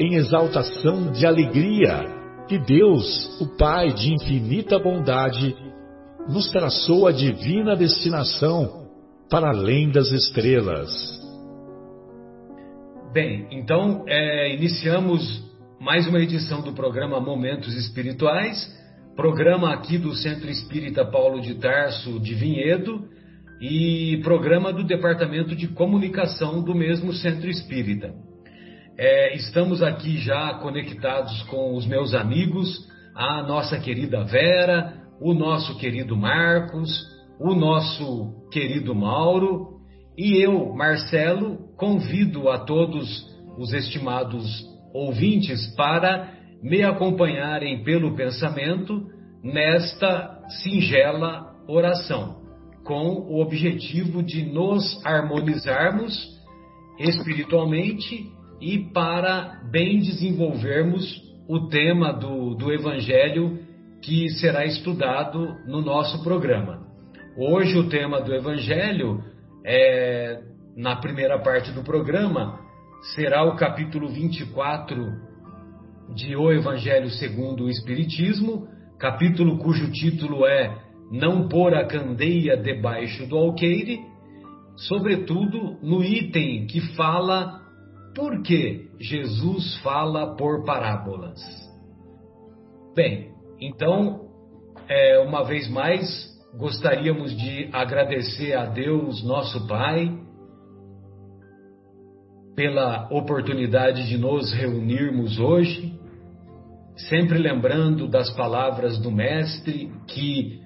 em exaltação de alegria que Deus, o Pai de infinita bondade, nos traçou a divina destinação para além das estrelas. Bem, então é, iniciamos mais uma edição do programa Momentos Espirituais, programa aqui do Centro Espírita Paulo de Tarso de Vinhedo e programa do Departamento de Comunicação do mesmo Centro Espírita. É, estamos aqui já conectados com os meus amigos, a nossa querida Vera, o nosso querido Marcos, o nosso querido Mauro e eu, Marcelo, convido a todos os estimados ouvintes para me acompanharem pelo pensamento nesta singela oração, com o objetivo de nos harmonizarmos espiritualmente e para bem desenvolvermos o tema do, do Evangelho que será estudado no nosso programa. Hoje, o tema do Evangelho, é, na primeira parte do programa, será o capítulo 24 de O Evangelho segundo o Espiritismo, capítulo cujo título é Não pôr a candeia debaixo do alqueire, sobretudo no item que fala por que Jesus fala por parábolas? Bem, então, é, uma vez mais, gostaríamos de agradecer a Deus, nosso Pai, pela oportunidade de nos reunirmos hoje, sempre lembrando das palavras do Mestre que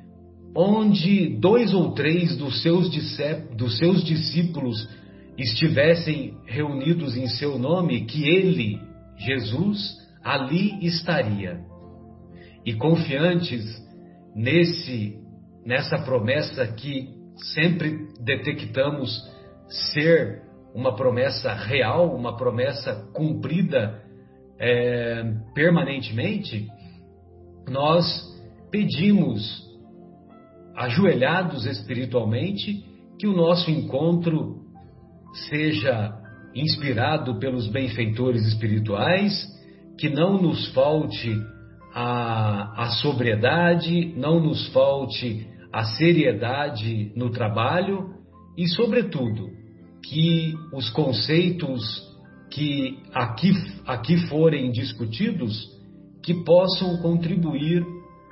onde dois ou três dos seus, dos seus discípulos estivessem reunidos em seu nome, que ele, Jesus, ali estaria. E confiantes nesse nessa promessa que sempre detectamos ser uma promessa real, uma promessa cumprida é, permanentemente, nós pedimos, ajoelhados espiritualmente, que o nosso encontro seja inspirado pelos benfeitores espirituais, que não nos falte a, a sobriedade, não nos falte a seriedade no trabalho e, sobretudo, que os conceitos que aqui, aqui forem discutidos que possam contribuir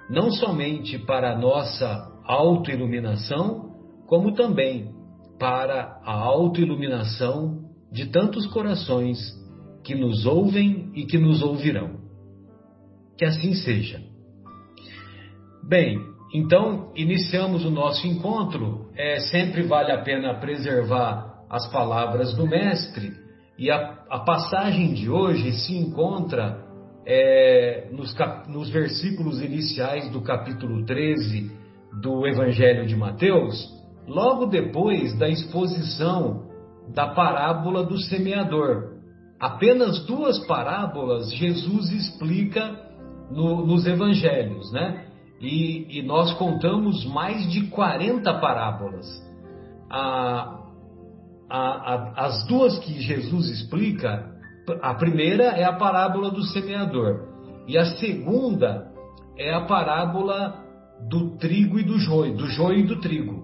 não somente para a nossa autoiluminação, como também para a autoiluminação de tantos corações que nos ouvem e que nos ouvirão. Que assim seja. Bem, então iniciamos o nosso encontro. É, sempre vale a pena preservar as palavras do Mestre, e a, a passagem de hoje se encontra é, nos, cap, nos versículos iniciais do capítulo 13 do Evangelho de Mateus logo depois da exposição da parábola do semeador. Apenas duas parábolas Jesus explica no, nos evangelhos, né? E, e, nós contamos mais de 40 parábolas. A, a, a, as duas que Jesus explica, a primeira é a parábola do semeador, e a segunda é a parábola do trigo e do joio, do joio e do trigo.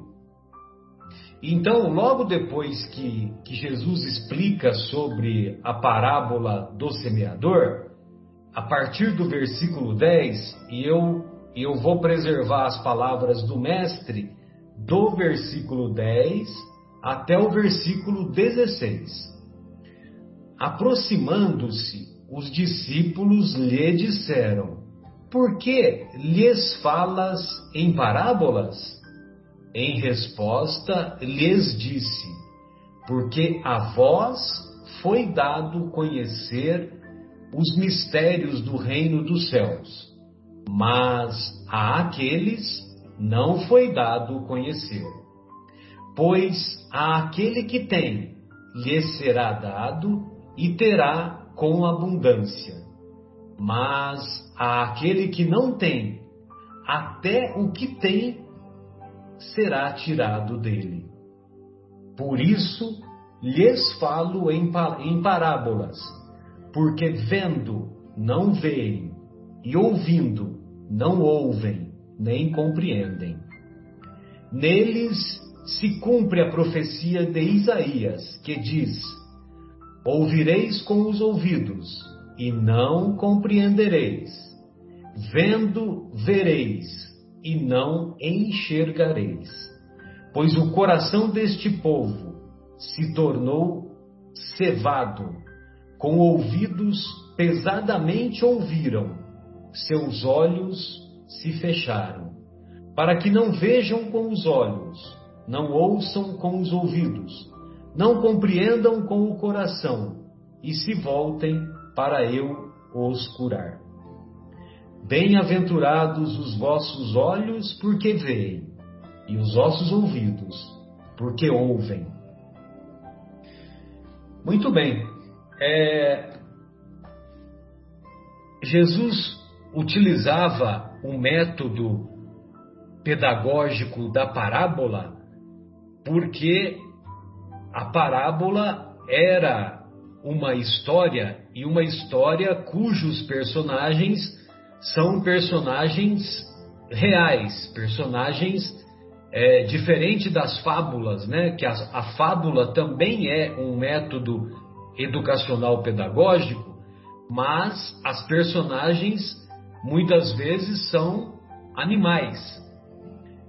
Então, logo depois que, que Jesus explica sobre a parábola do semeador, a partir do versículo 10, e eu, eu vou preservar as palavras do Mestre do versículo 10 até o versículo 16. Aproximando-se, os discípulos lhe disseram: Por que lhes falas em parábolas? Em resposta, lhes disse: Porque a vós foi dado conhecer os mistérios do reino dos céus, mas a aqueles não foi dado conhecer. Pois a aquele que tem, lhe será dado e terá com abundância. Mas a aquele que não tem, até o que tem será tirado dele. Por isso lhes falo em, parábolas porque vendo não veem, e ouvindo não ouvem, nem compreendem. Neles se cumpre a profecia de Isaías, que diz: Ouvireis com os ouvidos, e não compreendereis. Vendo, vereis, e não enxergareis. Pois o coração deste povo se tornou cevado com ouvidos pesadamente ouviram, seus olhos se fecharam, para que não vejam com os olhos, não ouçam com os ouvidos, não compreendam com o coração e se voltem para eu os curar. Bem-aventurados os vossos olhos, porque veem, e os vossos ouvidos, porque ouvem. Muito bem, é, Jesus utilizava o método pedagógico da parábola porque a parábola era uma história e uma história cujos personagens são personagens reais, personagens é, diferente das fábulas, né? Que a, a fábula também é um método educacional pedagógico, mas as personagens muitas vezes são animais.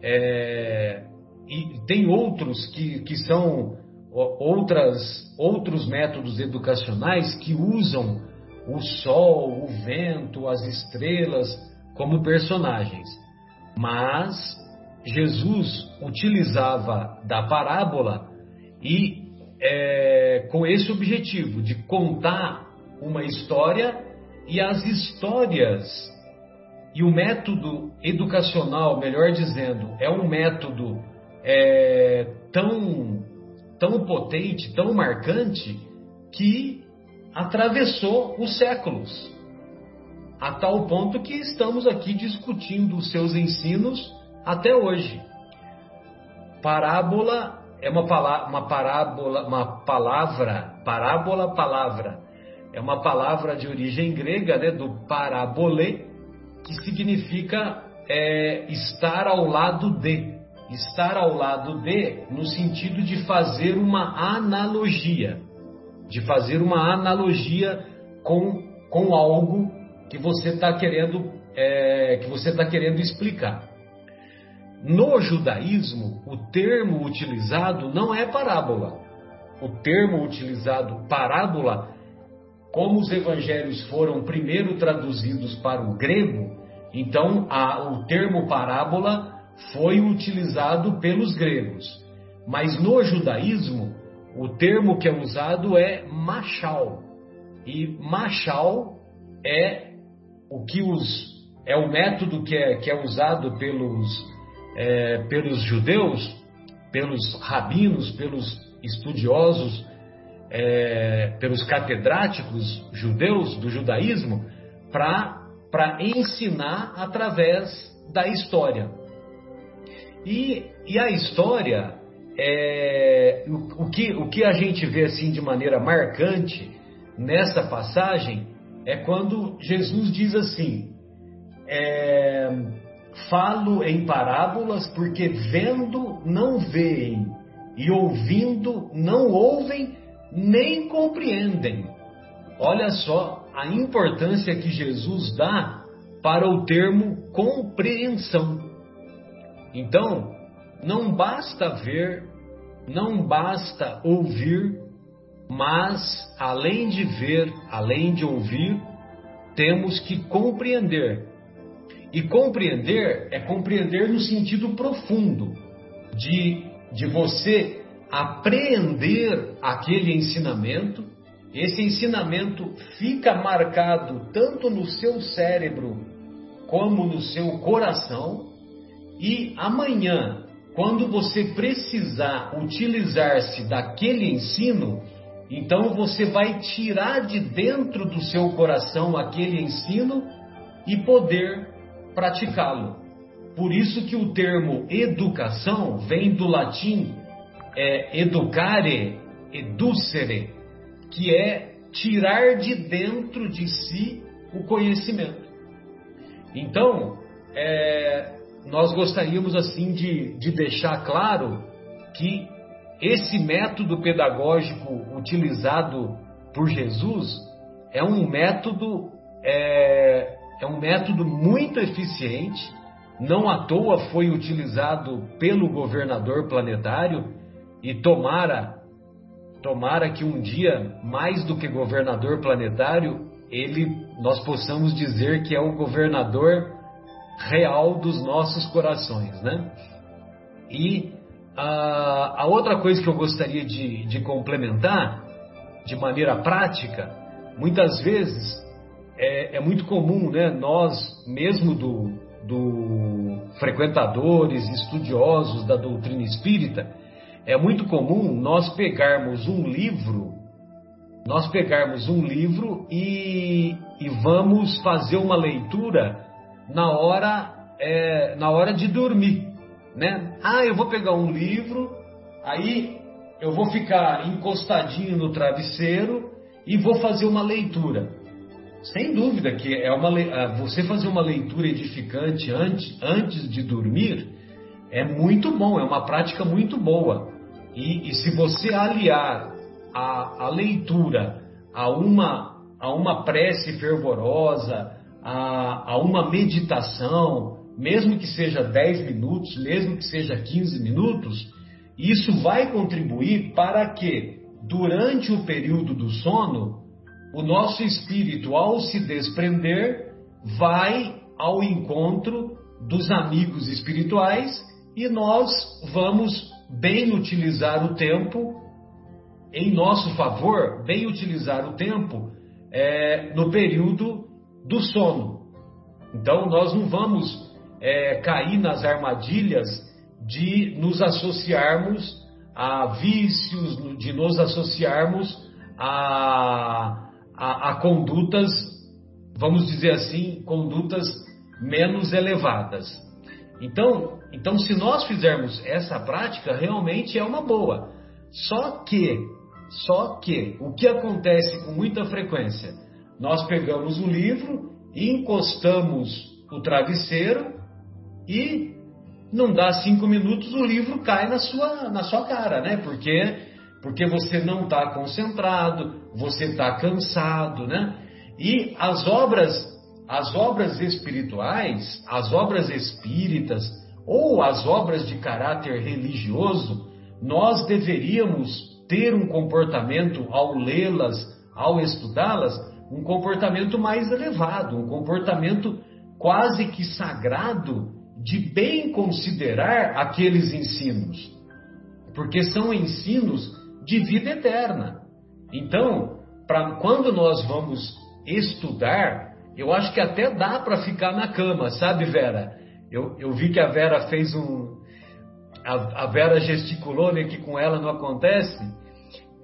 É, e tem outros que, que são outras, outros métodos educacionais que usam o sol, o vento, as estrelas como personagens. Mas Jesus utilizava da parábola e é, com esse objetivo de contar uma história e as histórias e o método educacional, melhor dizendo, é um método é, tão, tão potente, tão marcante, que atravessou os séculos, a tal ponto que estamos aqui discutindo os seus ensinos até hoje. Parábola é uma, uma parábola, uma palavra, parábola, palavra. É uma palavra de origem grega, né, do parabolê, que significa é, estar ao lado de. Estar ao lado de, no sentido de fazer uma analogia. De fazer uma analogia com, com algo que você está querendo, é, que você está querendo explicar. No judaísmo, o termo utilizado não é parábola. O termo utilizado parábola, como os evangelhos foram primeiro traduzidos para o grego, então a, o termo parábola foi utilizado pelos gregos. Mas no judaísmo, o termo que é usado é machal. E machal é o que os é o método que é, que é usado pelos é, pelos judeus, pelos rabinos, pelos estudiosos, é, pelos catedráticos judeus do judaísmo, para ensinar através da história. E, e a história, é, o, o, que, o que a gente vê assim de maneira marcante nessa passagem é quando Jesus diz assim: é, Falo em parábolas porque vendo não veem e ouvindo não ouvem nem compreendem. olha só a importância que Jesus dá para o termo compreensão. Então, não basta ver, não basta ouvir, mas além de ver, além de ouvir, temos que compreender. E compreender é compreender no sentido profundo, de, de você apreender aquele ensinamento. Esse ensinamento fica marcado tanto no seu cérebro como no seu coração, e amanhã, quando você precisar utilizar-se daquele ensino, então você vai tirar de dentro do seu coração aquele ensino e poder praticá-lo. Por isso que o termo educação vem do latim é, educare, educere, que é tirar de dentro de si o conhecimento. Então, é, nós gostaríamos assim de, de deixar claro que esse método pedagógico utilizado por Jesus é um método é, é um método muito eficiente. Não à toa foi utilizado pelo governador planetário e tomara tomara que um dia mais do que governador planetário ele nós possamos dizer que é o governador real dos nossos corações, né? E a, a outra coisa que eu gostaria de, de complementar, de maneira prática, muitas vezes é, é, muito comum, né? Nós, mesmo do, do frequentadores, estudiosos da doutrina espírita, é muito comum nós pegarmos um livro, nós pegarmos um livro e, e vamos fazer uma leitura na hora, é, na hora de dormir, né? Ah, eu vou pegar um livro, aí eu vou ficar encostadinho no travesseiro e vou fazer uma leitura. Sem dúvida que é uma você fazer uma leitura edificante antes, antes de dormir é muito bom, é uma prática muito boa. E, e se você aliar a, a leitura a uma, a uma prece fervorosa, a, a uma meditação, mesmo que seja 10 minutos, mesmo que seja 15 minutos, isso vai contribuir para que, durante o período do sono, o nosso espírito, ao se desprender, vai ao encontro dos amigos espirituais e nós vamos bem utilizar o tempo em nosso favor, bem utilizar o tempo é, no período do sono. Então, nós não vamos é, cair nas armadilhas de nos associarmos a vícios, de nos associarmos a, a, a condutas, vamos dizer assim, condutas menos elevadas. Então, então, se nós fizermos essa prática, realmente é uma boa. Só que, só que, o que acontece com muita frequência? Nós pegamos o livro, encostamos o travesseiro e não dá cinco minutos o livro cai na sua, na sua cara, né? Porque, porque você não está concentrado, você está cansado, né? E as obras, as obras espirituais, as obras espíritas ou as obras de caráter religioso, nós deveríamos ter um comportamento ao lê-las, ao estudá-las, um comportamento mais elevado, um comportamento quase que sagrado de bem considerar aqueles ensinos, porque são ensinos de vida eterna. Então, para quando nós vamos estudar, eu acho que até dá para ficar na cama, sabe, Vera? Eu, eu vi que a Vera fez um. A, a Vera gesticulou, né, que com ela não acontece.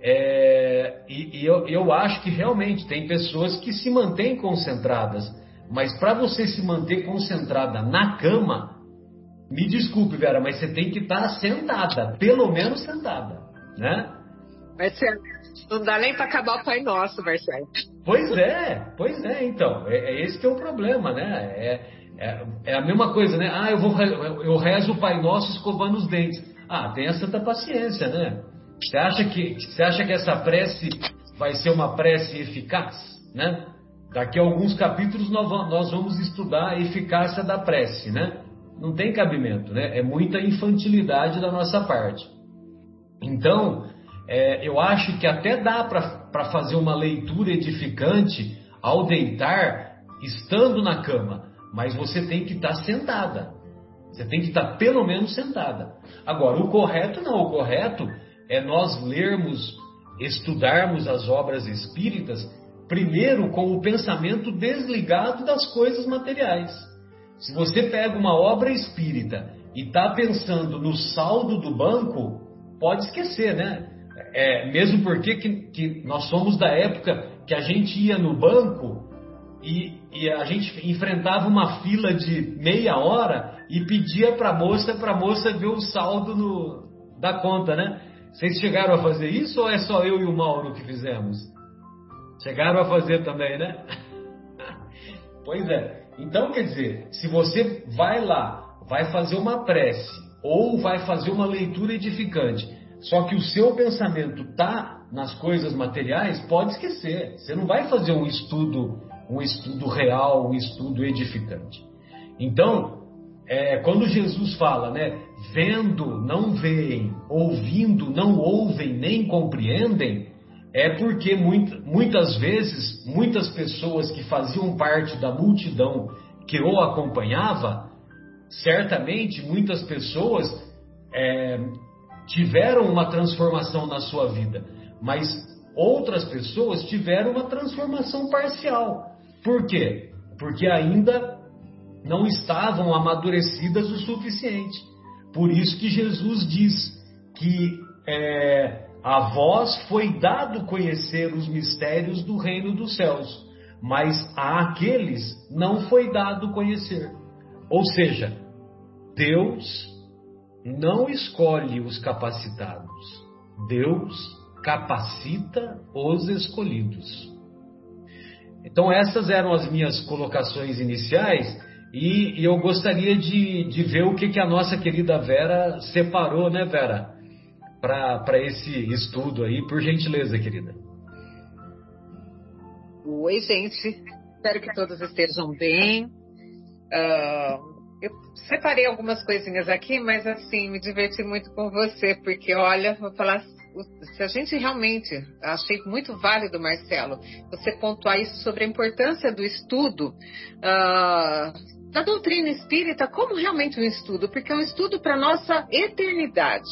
É, e, e eu, eu acho que realmente tem pessoas que se mantêm concentradas, mas para você se manter concentrada na cama, me desculpe, Vera, mas você tem que estar tá sentada, pelo menos sentada, né? Marcelo, não dá nem para acabar o Pai Nosso, Marcelo. Pois é, pois é, então. É, é esse que é o problema, né? É, é, é, a mesma coisa, né? Ah, eu, vou, eu rezo o Pai Nosso escovando os dentes. Ah, tenha santa paciência, né? Você acha que, você acha que essa prece vai ser uma prece eficaz, né? Daqui a alguns capítulos nós vamos estudar a eficácia da prece, né? Não tem cabimento, né? É muita infantilidade da nossa parte. Então, é, eu acho que até dá para fazer uma leitura edificante ao deitar, estando na cama, mas você tem que estar tá sentada. Você tem que estar tá pelo menos sentada. Agora, o correto não, o correto é nós lermos, estudarmos as obras espíritas primeiro com o pensamento desligado das coisas materiais. Se você pega uma obra espírita e está pensando no saldo do banco, pode esquecer, né? É, mesmo porque que, que nós somos da época que a gente ia no banco e, e a gente enfrentava uma fila de meia hora e pedia para a moça, para moça ver o saldo no, da conta, né? Vocês chegaram a fazer isso ou é só eu e o Mauro que fizemos? Chegaram a fazer também, né? pois é. Então, quer dizer, se você vai lá, vai fazer uma prece ou vai fazer uma leitura edificante, só que o seu pensamento está nas coisas materiais, pode esquecer. Você não vai fazer um estudo, um estudo real, um estudo edificante. Então, é, quando Jesus fala, né, vendo não veem, ouvindo não ouvem nem compreendem, é porque muitas vezes, muitas pessoas que faziam parte da multidão que o acompanhava, certamente muitas pessoas é, tiveram uma transformação na sua vida, mas outras pessoas tiveram uma transformação parcial. Por quê? Porque ainda não estavam amadurecidas o suficiente. Por isso que Jesus diz que é, a vós foi dado conhecer os mistérios do reino dos céus, mas a aqueles não foi dado conhecer. Ou seja, Deus não escolhe os capacitados, Deus capacita os escolhidos. Então, essas eram as minhas colocações iniciais e, eu gostaria de, de ver o que, que a nossa querida Vera separou, né, Vera? para esse estudo aí, por gentileza, querida. Oi, gente. Espero que todos estejam bem. Uh, eu separei algumas coisinhas aqui, mas assim, me diverti muito com você, porque olha, vou falar. Se a gente realmente, achei muito válido, Marcelo, você pontuar isso sobre a importância do estudo, uh, da doutrina espírita como realmente um estudo, porque é um estudo para nossa eternidade.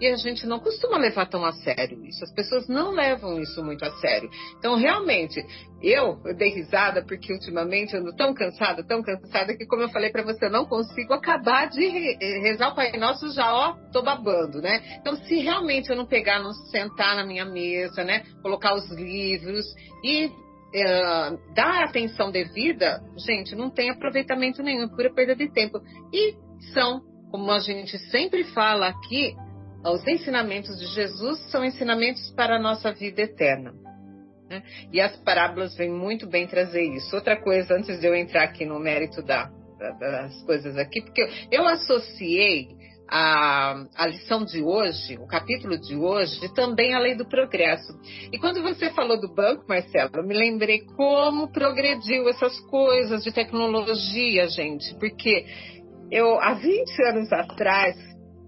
E a gente não costuma levar tão a sério isso. As pessoas não levam isso muito a sério. Então, realmente, eu, eu dei risada porque ultimamente eu ando tão cansada, tão cansada, que como eu falei para você, eu não consigo acabar de rezar o Pai Nosso já, ó, tô babando, né? Então, se realmente eu não pegar, não sentar na minha mesa, né, colocar os livros e uh, dar atenção devida, gente, não tem aproveitamento nenhum, é pura perda de tempo. E são, como a gente sempre fala aqui, os ensinamentos de Jesus são ensinamentos para a nossa vida eterna. Né? E as parábolas vêm muito bem trazer isso. Outra coisa, antes de eu entrar aqui no mérito da, das coisas aqui, porque eu, eu associei a, a lição de hoje, o capítulo de hoje, também a lei do progresso. E quando você falou do banco, Marcelo, eu me lembrei como progrediu essas coisas de tecnologia, gente, porque eu, há 20 anos atrás,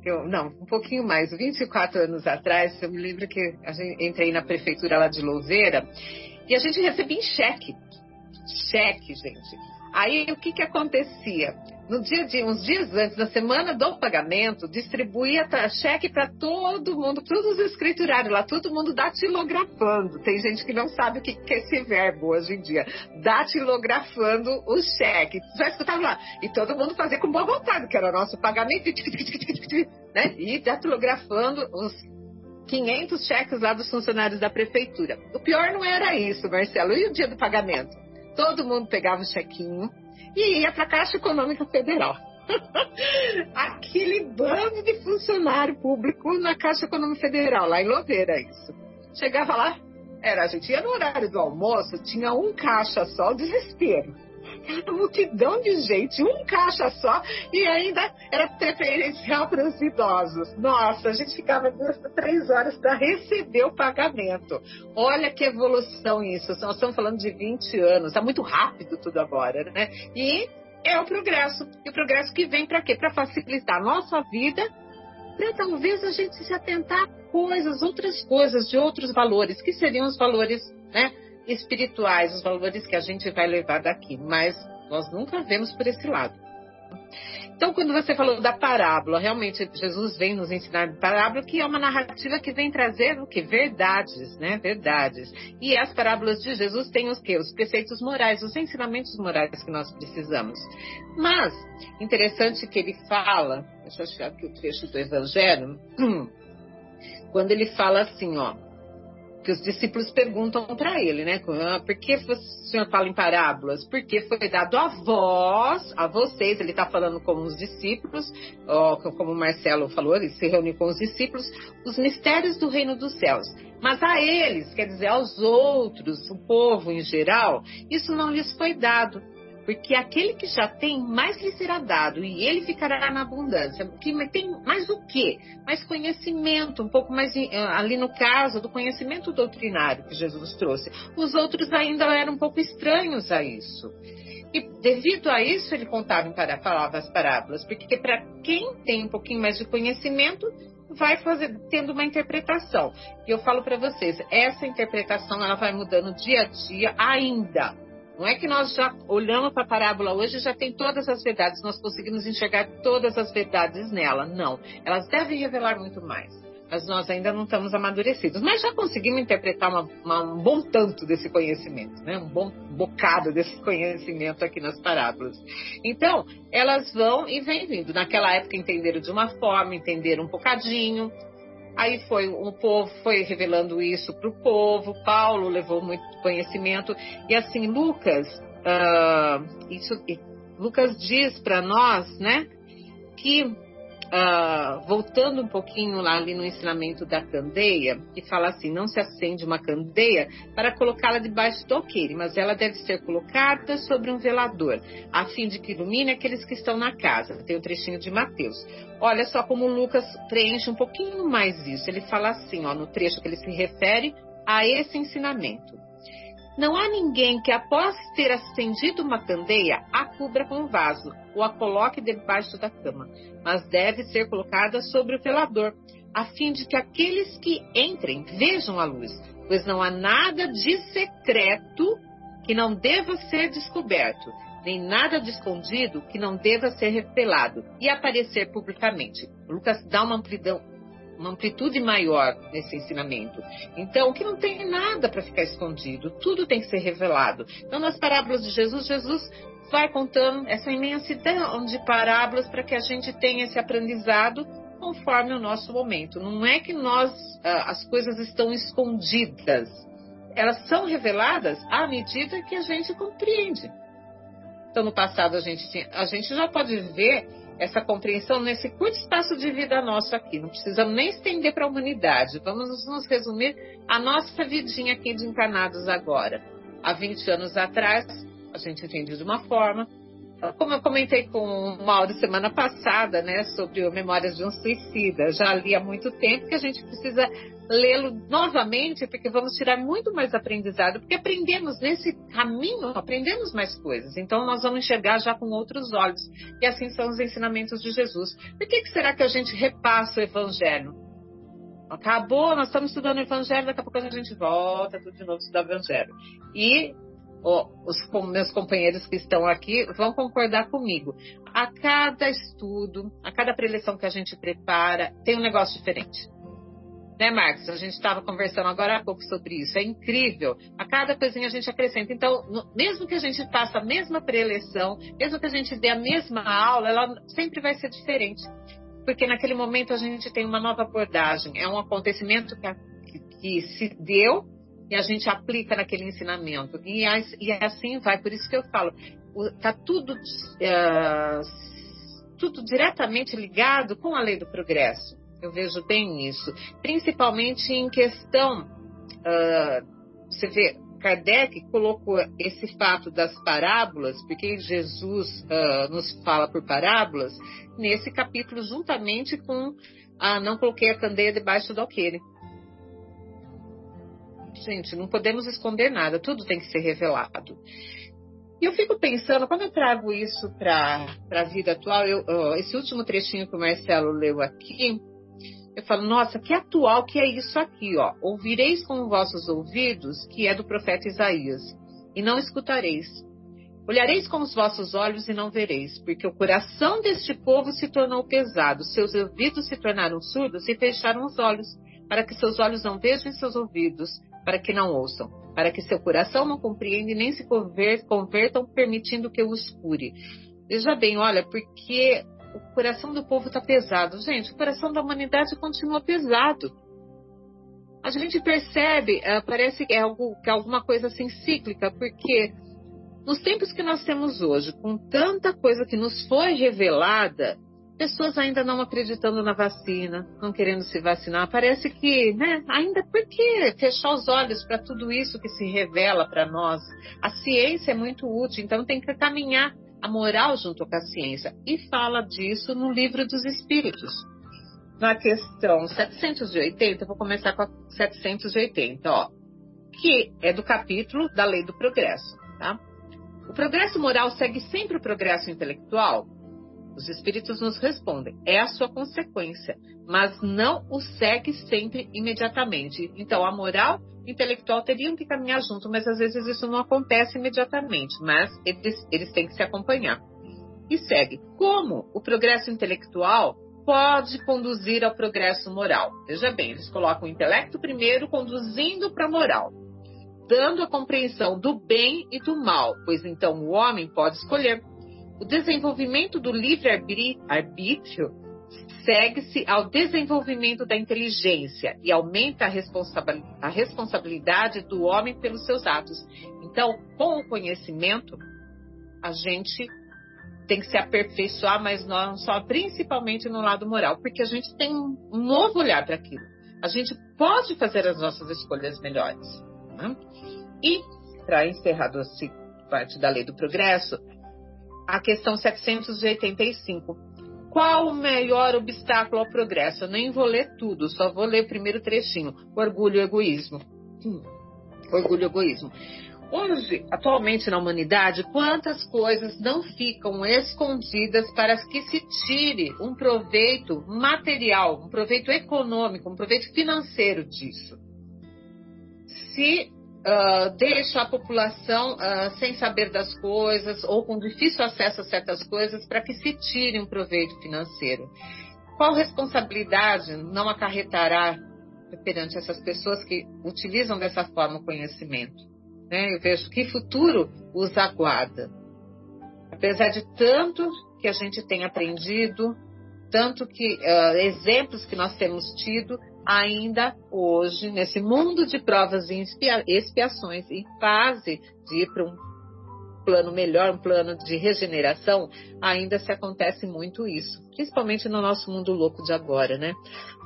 eu, não, um pouquinho mais, 24 anos atrás, eu me lembro que a gente, entrei na prefeitura lá de Louveira e a gente recebia em cheque. Cheque, gente. Aí o que, que acontecia? no dia de uns dias antes, na semana do pagamento, distribuía cheque para todo mundo, todos os escriturários lá, todo mundo datilografando. Tem gente que não sabe o que, que é esse verbo hoje em dia. Datilografando o cheque. Já escutava lá. E todo mundo fazia com boa vontade, que era nosso pagamento, né? E datilografando os 500 cheques lá dos funcionários da prefeitura. O pior não era isso, Marcelo. E o dia do pagamento? Todo mundo pegava o chequinho e ia para a Caixa Econômica Federal. Aquele bando de funcionário público na Caixa Econômica Federal, lá em Louveira, isso. Chegava lá, era, a gente ia no horário do almoço, tinha um caixa só, desespero. Multidão de gente, um caixa só, e ainda era preferencial para os idosos. Nossa, a gente ficava duas, três horas para receber o pagamento. Olha que evolução isso. Nós estamos falando de 20 anos, está muito rápido tudo agora, né? E é o progresso. E o progresso que vem para quê? Para facilitar a nossa vida, para talvez a gente se atentar a coisas, outras coisas, de outros valores, que seriam os valores, né? Espirituais, os valores que a gente vai levar daqui, mas nós nunca vemos por esse lado. Então, quando você falou da parábola, realmente Jesus vem nos ensinar parábola, que é uma narrativa que vem trazer o que? Verdades, né? Verdades. E as parábolas de Jesus têm os que? Os preceitos morais, os ensinamentos morais que nós precisamos. Mas, interessante que ele fala, deixa eu achar aqui o trecho do Evangelho, quando ele fala assim, ó, que os discípulos perguntam para ele, né? Ah, por que o senhor fala em parábolas? Porque foi dado a vós, a vocês, ele está falando como os discípulos, ó, como o Marcelo falou, ele se reuniu com os discípulos, os mistérios do reino dos céus. Mas a eles, quer dizer, aos outros, o povo em geral, isso não lhes foi dado porque aquele que já tem, mais lhe será dado, e ele ficará na abundância. Que tem mais o quê? Mais conhecimento, um pouco mais eh, ali no caso do conhecimento doutrinário que Jesus trouxe. Os outros ainda eram um pouco estranhos a isso. E devido a isso ele contava em falava as parábolas, porque para quem tem um pouquinho mais de conhecimento, vai fazer, tendo uma interpretação. E eu falo para vocês, essa interpretação ela vai mudando dia a dia ainda. Não é que nós já olhamos para a parábola hoje e já tem todas as verdades, nós conseguimos enxergar todas as verdades nela. Não. Elas devem revelar muito mais. Mas nós ainda não estamos amadurecidos. Mas já conseguimos interpretar uma, uma, um bom tanto desse conhecimento, né? um bom bocado desse conhecimento aqui nas parábolas. Então, elas vão e vêm vindo. Naquela época entenderam de uma forma, entenderam um bocadinho, Aí foi o povo foi revelando isso para o povo. Paulo levou muito conhecimento e assim Lucas, uh, isso, Lucas diz para nós, né, que Uh, voltando um pouquinho lá ali no ensinamento da candeia, que fala assim: não se acende uma candeia para colocá-la debaixo do alqueire, mas ela deve ser colocada sobre um velador, a fim de que ilumine aqueles que estão na casa. Tem o um trechinho de Mateus. Olha só como Lucas preenche um pouquinho mais isso. Ele fala assim, ó, no trecho que ele se refere a esse ensinamento. Não há ninguém que, após ter acendido uma candeia, a cubra com um vaso ou a coloque debaixo da cama, mas deve ser colocada sobre o velador, a fim de que aqueles que entrem vejam a luz, pois não há nada de secreto que não deva ser descoberto, nem nada de escondido que não deva ser revelado e aparecer publicamente. Lucas dá uma amplidão uma amplitude maior nesse ensinamento. Então, que não tem nada para ficar escondido, tudo tem que ser revelado. Então, nas parábolas de Jesus, Jesus vai contando essa imensidão de parábolas para que a gente tenha esse aprendizado conforme o nosso momento. Não é que nós ah, as coisas estão escondidas, elas são reveladas à medida que a gente compreende. Então, no passado a gente tinha, a gente já pode ver essa compreensão nesse curto espaço de vida nosso aqui. Não precisamos nem estender para a humanidade. Vamos nos resumir a nossa vidinha aqui de encarnados agora. Há 20 anos atrás, a gente entende de uma forma. Como eu comentei com o Mauro semana passada, né, sobre o Memórias de um Suicida, já li há muito tempo que a gente precisa lê-lo novamente, porque vamos tirar muito mais aprendizado, porque aprendemos nesse caminho, aprendemos mais coisas. Então nós vamos enxergar já com outros olhos. E assim são os ensinamentos de Jesus. Por que, que será que a gente repassa o Evangelho? Acabou, nós estamos estudando o Evangelho, daqui a pouco a gente volta tudo de novo estudar o Evangelho. E os meus companheiros que estão aqui vão concordar comigo. A cada estudo, a cada preleção que a gente prepara, tem um negócio diferente. Né, Marcos? A gente estava conversando agora há pouco sobre isso. É incrível. A cada coisinha a gente acrescenta. Então, no, mesmo que a gente faça a mesma preleção, mesmo que a gente dê a mesma aula, ela sempre vai ser diferente. Porque naquele momento a gente tem uma nova abordagem. É um acontecimento que, que, que se deu e a gente aplica naquele ensinamento. E, e assim vai. Por isso que eu falo, está tudo, uh, tudo diretamente ligado com a lei do progresso. Eu vejo bem isso. Principalmente em questão, uh, você vê, Kardec colocou esse fato das parábolas, porque Jesus uh, nos fala por parábolas, nesse capítulo, juntamente com a Não Coloquei a Candeia debaixo do alqueire. Gente, não podemos esconder nada, tudo tem que ser revelado. E eu fico pensando, quando eu trago isso para a vida atual, eu, esse último trechinho que o Marcelo leu aqui, eu falo, nossa, que atual que é isso aqui, ó. Ouvireis com vossos ouvidos, que é do profeta Isaías, e não escutareis. Olhareis com os vossos olhos e não vereis, porque o coração deste povo se tornou pesado, seus ouvidos se tornaram surdos e fecharam os olhos, para que seus olhos não vejam e seus ouvidos, para que não ouçam, para que seu coração não compreenda e nem se convertam, permitindo que eu os cure. Veja bem, olha, porque o coração do povo está pesado. Gente, o coração da humanidade continua pesado. A gente percebe, uh, parece que é, algo, que é alguma coisa assim cíclica, porque nos tempos que nós temos hoje, com tanta coisa que nos foi revelada, pessoas ainda não acreditando na vacina, não querendo se vacinar. Parece que, né, ainda por que fechar os olhos para tudo isso que se revela para nós? A ciência é muito útil, então tem que caminhar a moral junto com a ciência. E fala disso no livro dos Espíritos. Na questão 780, vou começar com a 780, ó, que é do capítulo da lei do progresso, tá? O progresso moral segue sempre o progresso intelectual? Os espíritos nos respondem, é a sua consequência, mas não o segue sempre imediatamente. Então, a moral intelectual teriam que caminhar junto, mas às vezes isso não acontece imediatamente, mas eles, eles têm que se acompanhar. E segue. Como o progresso intelectual pode conduzir ao progresso moral? Veja bem, eles colocam o intelecto primeiro, conduzindo para a moral, dando a compreensão do bem e do mal, pois então o homem pode escolher. O desenvolvimento do livre-arbítrio segue-se ao desenvolvimento da inteligência e aumenta a, a responsabilidade do homem pelos seus atos. Então, com o conhecimento, a gente tem que se aperfeiçoar, mas não só principalmente no lado moral, porque a gente tem um novo olhar para aquilo. A gente pode fazer as nossas escolhas melhores. Né? E, para encerrar a parte da lei do progresso, a questão 785 qual o maior obstáculo ao progresso? Eu nem vou ler tudo, só vou ler o primeiro trechinho. Orgulho e egoísmo. Hum. Orgulho e egoísmo. Hoje, atualmente na humanidade, quantas coisas não ficam escondidas para que se tire um proveito material, um proveito econômico, um proveito financeiro disso? Se uh, deixa a população uh, sem saber das coisas ou com difícil acesso a certas coisas para que se tire um proveito financeiro. Qual responsabilidade não acarretará perante essas pessoas que utilizam dessa forma o conhecimento? Né? Eu vejo que futuro os aguarda. Apesar de tanto que a gente tem aprendido, tanto que uh, exemplos que nós temos tido, ainda hoje, nesse mundo de provas e expiações, em fase de ir para um plano melhor, um plano de regeneração, ainda se acontece muito isso, principalmente no nosso mundo louco de agora, né?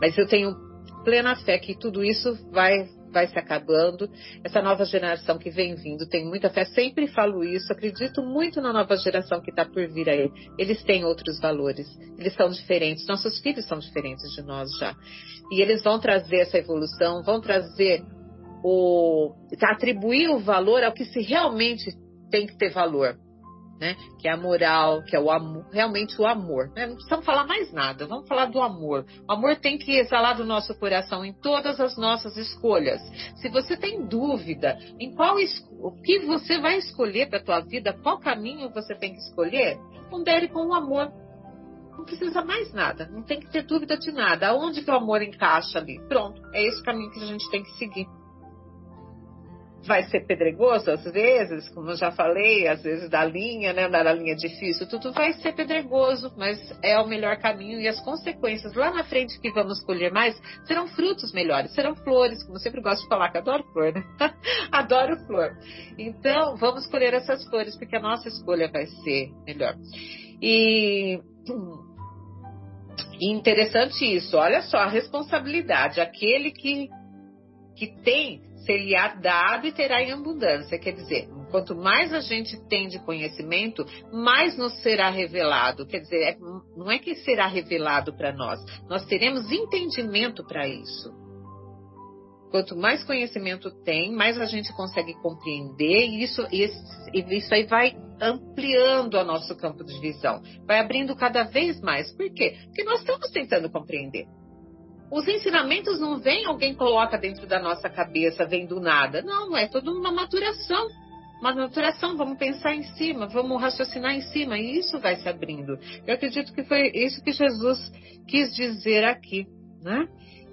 Mas eu tenho plena fé que tudo isso vai vai se acabando. Essa nova geração que vem vindo tem muita fé. Sempre falo isso. Acredito muito na nova geração que está por vir aí. Eles têm outros valores. Eles são diferentes. Nossos filhos são diferentes de nós já. E eles vão trazer essa evolução, vão trazer o atribuir o valor ao que se realmente tem que ter valor né? Que é a moral, que é o amor, realmente o amor. Né? Não precisamos falar mais nada, vamos falar do amor. O amor tem que exalar do nosso coração em todas as nossas escolhas. Se você tem dúvida em qual o que você vai escolher para a tua vida, qual caminho você tem que escolher, pondere com o amor. Não precisa mais nada, não tem que ter dúvida de nada. Aonde que o amor encaixa ali? Pronto, é esse caminho que a gente tem que seguir vai ser pedregoso às vezes, como eu já falei, às vezes da linha, né, da linha difícil, tudo vai ser pedregoso, mas é o melhor caminho e as consequências lá na frente que vamos colher mais serão frutos melhores, serão flores, como eu sempre gosto de falar, que adoro flor, né? adoro flor. Então, vamos colher essas flores porque a nossa escolha vai ser melhor. E interessante isso, olha só a responsabilidade, aquele que que tem ser-lhe-á dado e terá em abundância. Quer dizer, quanto mais a gente tem de conhecimento, mais nos será revelado. Quer dizer, é, não é que será revelado para nós, nós teremos entendimento para isso. Quanto mais conhecimento tem, mais a gente consegue compreender e isso, isso aí vai ampliando o nosso campo de visão, vai abrindo cada vez mais. Por quê? Porque nós estamos tentando compreender. Os ensinamentos não vêm, alguém coloca dentro da nossa cabeça, vem do nada. Não, é toda uma maturação. Uma maturação, vamos pensar em cima, vamos raciocinar em cima, e isso vai se abrindo. Eu acredito que foi isso que Jesus quis dizer aqui, né?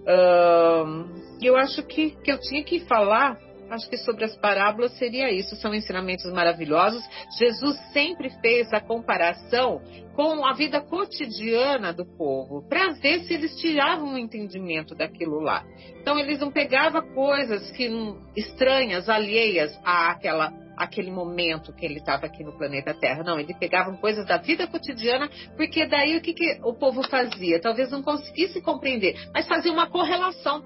Uh, eu acho que, que eu tinha que falar Acho que sobre as parábolas seria isso, são ensinamentos maravilhosos. Jesus sempre fez a comparação com a vida cotidiana do povo, para ver se eles tiravam um entendimento daquilo lá. Então eles não pegavam coisas que estranhas, alheias àquela aquele momento que ele estava aqui no planeta Terra. Não, ele pegavam coisas da vida cotidiana, porque daí o que, que o povo fazia? Talvez não conseguisse compreender, mas fazia uma correlação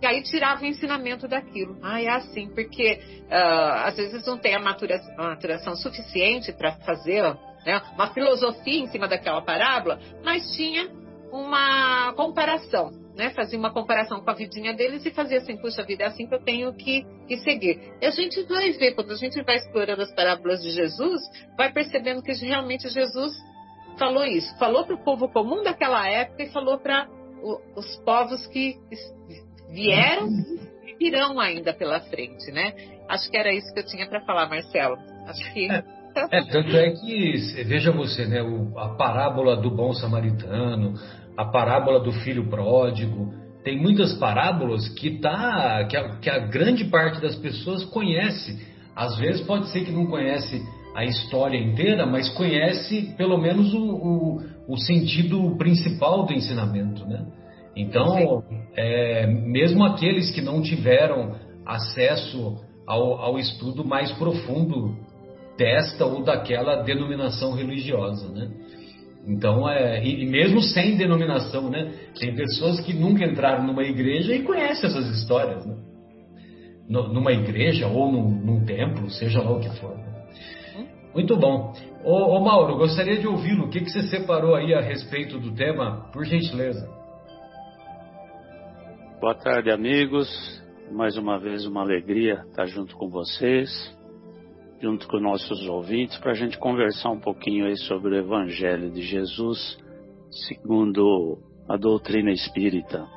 e aí tirava o ensinamento daquilo. Ah, é assim, porque uh, às vezes não tem a maturação, a maturação suficiente para fazer né, uma filosofia em cima daquela parábola, mas tinha uma comparação, né? Fazia uma comparação com a vidinha deles e fazia assim, puxa vida, é assim que eu tenho que, que seguir. E a gente vai ver, quando a gente vai explorando as parábolas de Jesus, vai percebendo que realmente Jesus falou isso. Falou para o povo comum daquela época e falou para os povos que vieram e virão ainda pela frente, né? Acho que era isso que eu tinha para falar, Marcelo. Acho que. É, é, tanto é que, veja você, né, o, a parábola do bom samaritano, a parábola do filho pródigo, tem muitas parábolas que, tá, que, a, que a grande parte das pessoas conhece. Às vezes pode ser que não conhece a história inteira, mas conhece pelo menos o, o, o sentido principal do ensinamento, né? Então, é, mesmo aqueles que não tiveram acesso ao, ao, estudo mais profundo desta ou daquela denominação religiosa, né? Então, é, e, mesmo sem denominação, né? Tem pessoas que nunca entraram numa igreja e conhecem essas histórias, né? numa igreja ou num, num, templo, seja lá o que for. Muito bom. Ô, ô Mauro, gostaria de ouvi-lo. O que, que você separou aí a respeito do tema, por gentileza? Boa tarde, amigos. Mais uma vez, uma alegria estar junto com vocês, junto com nossos ouvintes, para a gente conversar um pouquinho aí sobre o Evangelho de Jesus, segundo a doutrina espírita.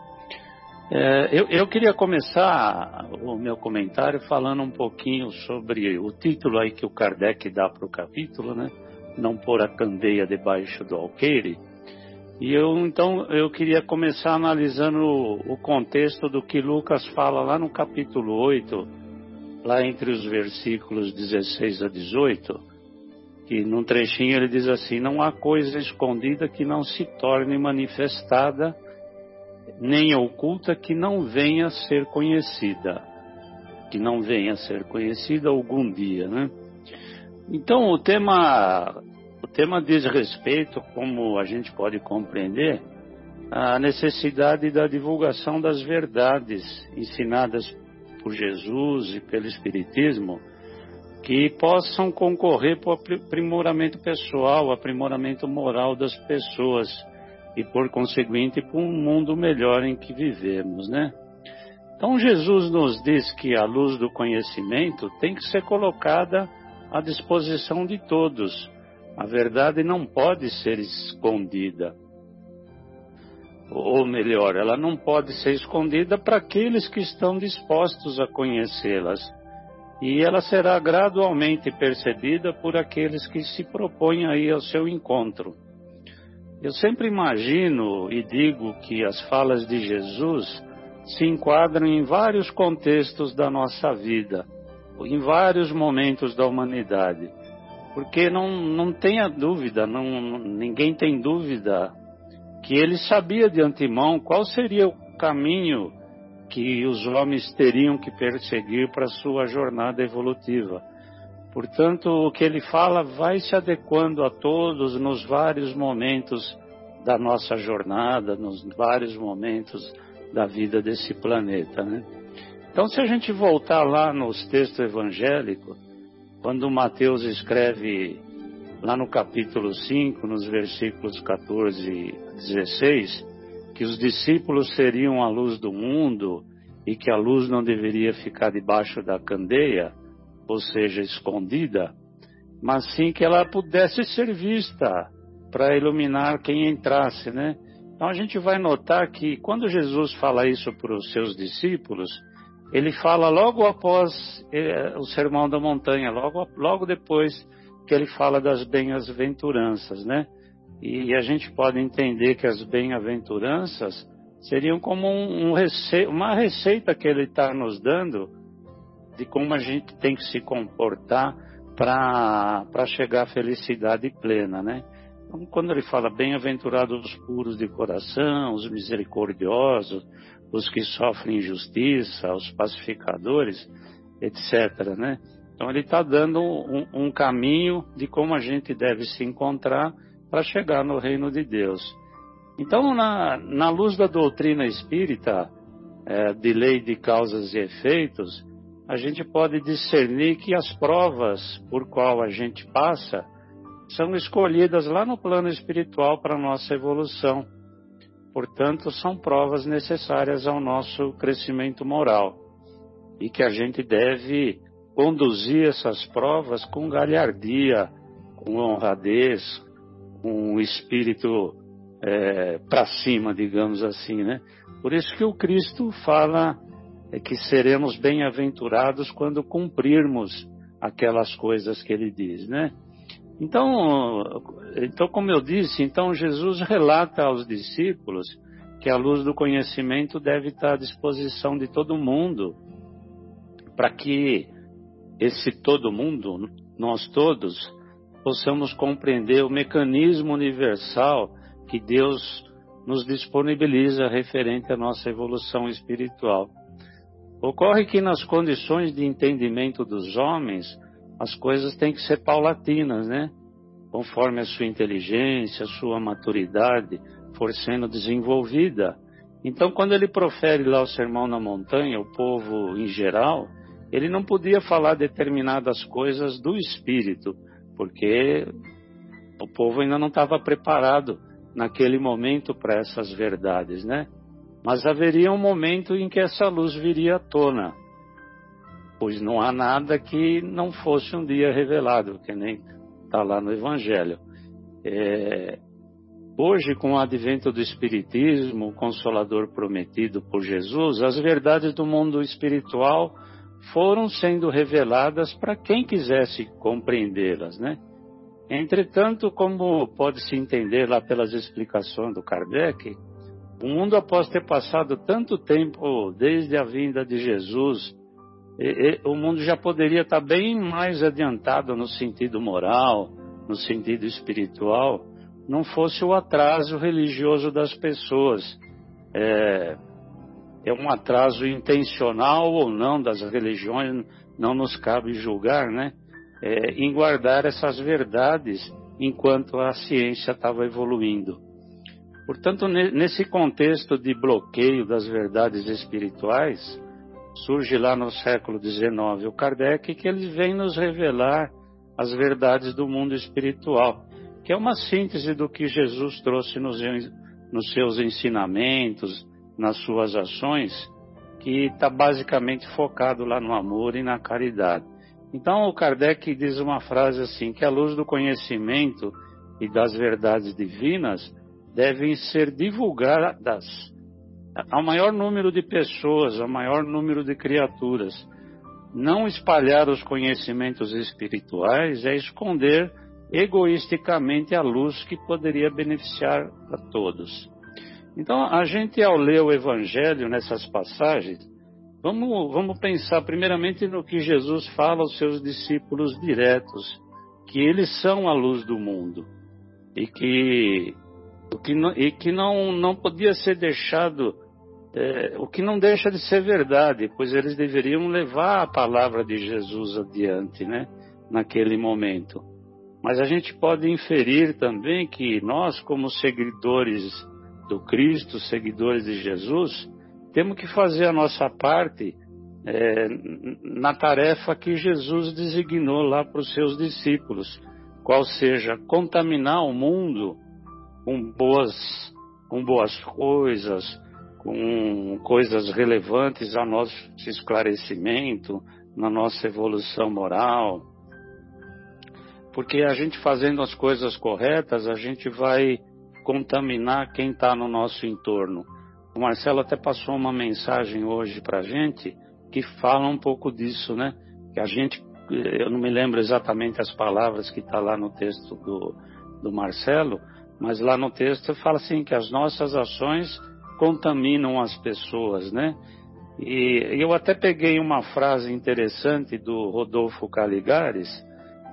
É, eu, eu, queria começar o meu comentário falando um pouquinho sobre o título aí que o Kardec dá para o capítulo, né? Não pôr a candeia debaixo do alqueire. E eu então eu queria começar analisando o, contexto do que Lucas fala lá no capítulo 8, lá entre os versículos 16 a 18, que num trechinho ele diz assim: Não há coisa escondida que não se torne manifestada, nem oculta que não venha a ser conhecida, que não venha a ser conhecida algum dia, né? Então o tema o tema diz respeito, como a gente pode compreender, à necessidade da divulgação das verdades ensinadas por Jesus e pelo Espiritismo, que possam concorrer para o aprimoramento pessoal, aprimoramento moral das pessoas e, por conseguinte, para um mundo melhor em que vivemos, né? Então, Jesus nos diz que a luz do conhecimento tem que ser colocada à disposição de todos a verdade não pode ser escondida. Ou melhor, ela não pode ser escondida para aqueles que estão dispostos a conhecê-las. E ela será gradualmente percebida por aqueles que se propõem aí ao seu encontro. Eu sempre imagino e digo que as falas de Jesus se enquadram em vários contextos da nossa vida, em vários momentos da humanidade. Porque não, não tenha dúvida, não, ninguém tem dúvida que ele sabia de antemão qual seria o caminho que os homens teriam que perseguir para sua jornada evolutiva. Portanto, o que ele fala vai se adequando a todos nos vários momentos da nossa jornada, nos vários momentos da vida desse planeta, né? Então, se a gente voltar lá nos textos evangélicos, quando Mateus escreve lá no capítulo 5, nos versículos 14 e 16, que os discípulos seriam a luz do mundo e que a luz não deveria ficar debaixo da candeia, ou seja, escondida, mas sim que ela pudesse ser vista para iluminar quem entrasse, né? Então a gente vai notar que quando Jesus fala isso para os seus discípulos, ele fala logo após eh, o Sermão da Montanha, logo, logo depois que ele fala das bem-aventuranças, né? E a gente pode entender que as bem-aventuranças seriam como um, um rece uma receita que ele está nos dando de como a gente tem que se comportar para chegar à felicidade plena, né? Então, quando ele fala bem-aventurados os puros de coração, os misericordiosos, os que sofrem injustiça, os pacificadores, etc., né? Então ele está dando um, um, caminho de como a gente deve se encontrar para chegar no reino de Deus. Então, na, na luz da doutrina espírita, é, de lei de causas e efeitos, a gente pode discernir que as provas por qual a gente passa são escolhidas lá no plano espiritual para a nossa evolução. Portanto, são provas necessárias ao nosso crescimento moral e que a gente deve conduzir essas provas com galhardia, com honradez, com um espírito é, para cima, digamos assim, né? Por isso que o Cristo fala é que seremos bem-aventurados quando cumprirmos aquelas coisas que ele diz, né? Então, então, como eu disse, então Jesus relata aos discípulos que a luz do conhecimento deve estar à disposição de todo mundo, para que esse todo mundo, nós todos, possamos compreender o mecanismo universal que Deus nos disponibiliza referente à nossa evolução espiritual. Ocorre que nas condições de entendimento dos homens, as coisas têm que ser paulatinas, né? Conforme a sua inteligência, a sua maturidade for sendo desenvolvida. Então, quando ele profere lá o sermão na montanha, o povo em geral, ele não podia falar determinadas coisas do espírito, porque o povo ainda não estava preparado naquele momento para essas verdades, né? Mas haveria um momento em que essa luz viria à tona, pois não há nada que não fosse um dia revelado, que nem está lá no Evangelho. É, hoje, com o advento do Espiritismo, o Consolador prometido por Jesus, as verdades do mundo espiritual foram sendo reveladas para quem quisesse compreendê-las, né? Entretanto, como pode-se entender lá pelas explicações do Kardec, o mundo após ter passado tanto tempo desde a vinda de Jesus, e, e, o mundo já poderia estar bem mais adiantado no sentido moral, no sentido espiritual, não fosse o atraso religioso das pessoas. É, é um atraso intencional ou não das religiões, não nos cabe julgar, né? É, em guardar essas verdades enquanto a ciência estava evoluindo. Portanto, nesse contexto de bloqueio das verdades espirituais, surge lá no século XIX o Kardec que ele vem nos revelar as verdades do mundo espiritual, que é uma síntese do que Jesus trouxe nos, nos seus ensinamentos, nas suas ações, que está basicamente focado lá no amor e na caridade. Então, o Kardec diz uma frase assim: que a luz do conhecimento e das verdades divinas devem ser divulgadas ao maior número de pessoas, ao maior número de criaturas. Não espalhar os conhecimentos espirituais é esconder egoisticamente a luz que poderia beneficiar a todos. Então, a gente, ao ler o Evangelho nessas passagens, vamos, vamos pensar primeiramente no que Jesus fala aos seus discípulos diretos, que eles são a luz do mundo e que, que não, e que não, não podia ser deixado, é, o que não deixa de ser verdade, pois eles deveriam levar a palavra de Jesus adiante, né, naquele momento. Mas a gente pode inferir também que nós, como seguidores do Cristo, seguidores de Jesus, temos que fazer a nossa parte é, na tarefa que Jesus designou lá para os seus discípulos, qual seja contaminar o mundo com boas, com boas coisas, com coisas relevantes ao nosso esclarecimento, na nossa evolução moral. Porque a gente fazendo as coisas corretas, a gente vai contaminar quem está no nosso entorno. O Marcelo até passou uma mensagem hoje para a gente que fala um pouco disso, né? Que a gente, eu não me lembro exatamente as palavras que está lá no texto do, do Marcelo, mas lá no texto fala assim que as nossas ações contaminam as pessoas, né? E eu até peguei uma frase interessante do Rodolfo Caligares,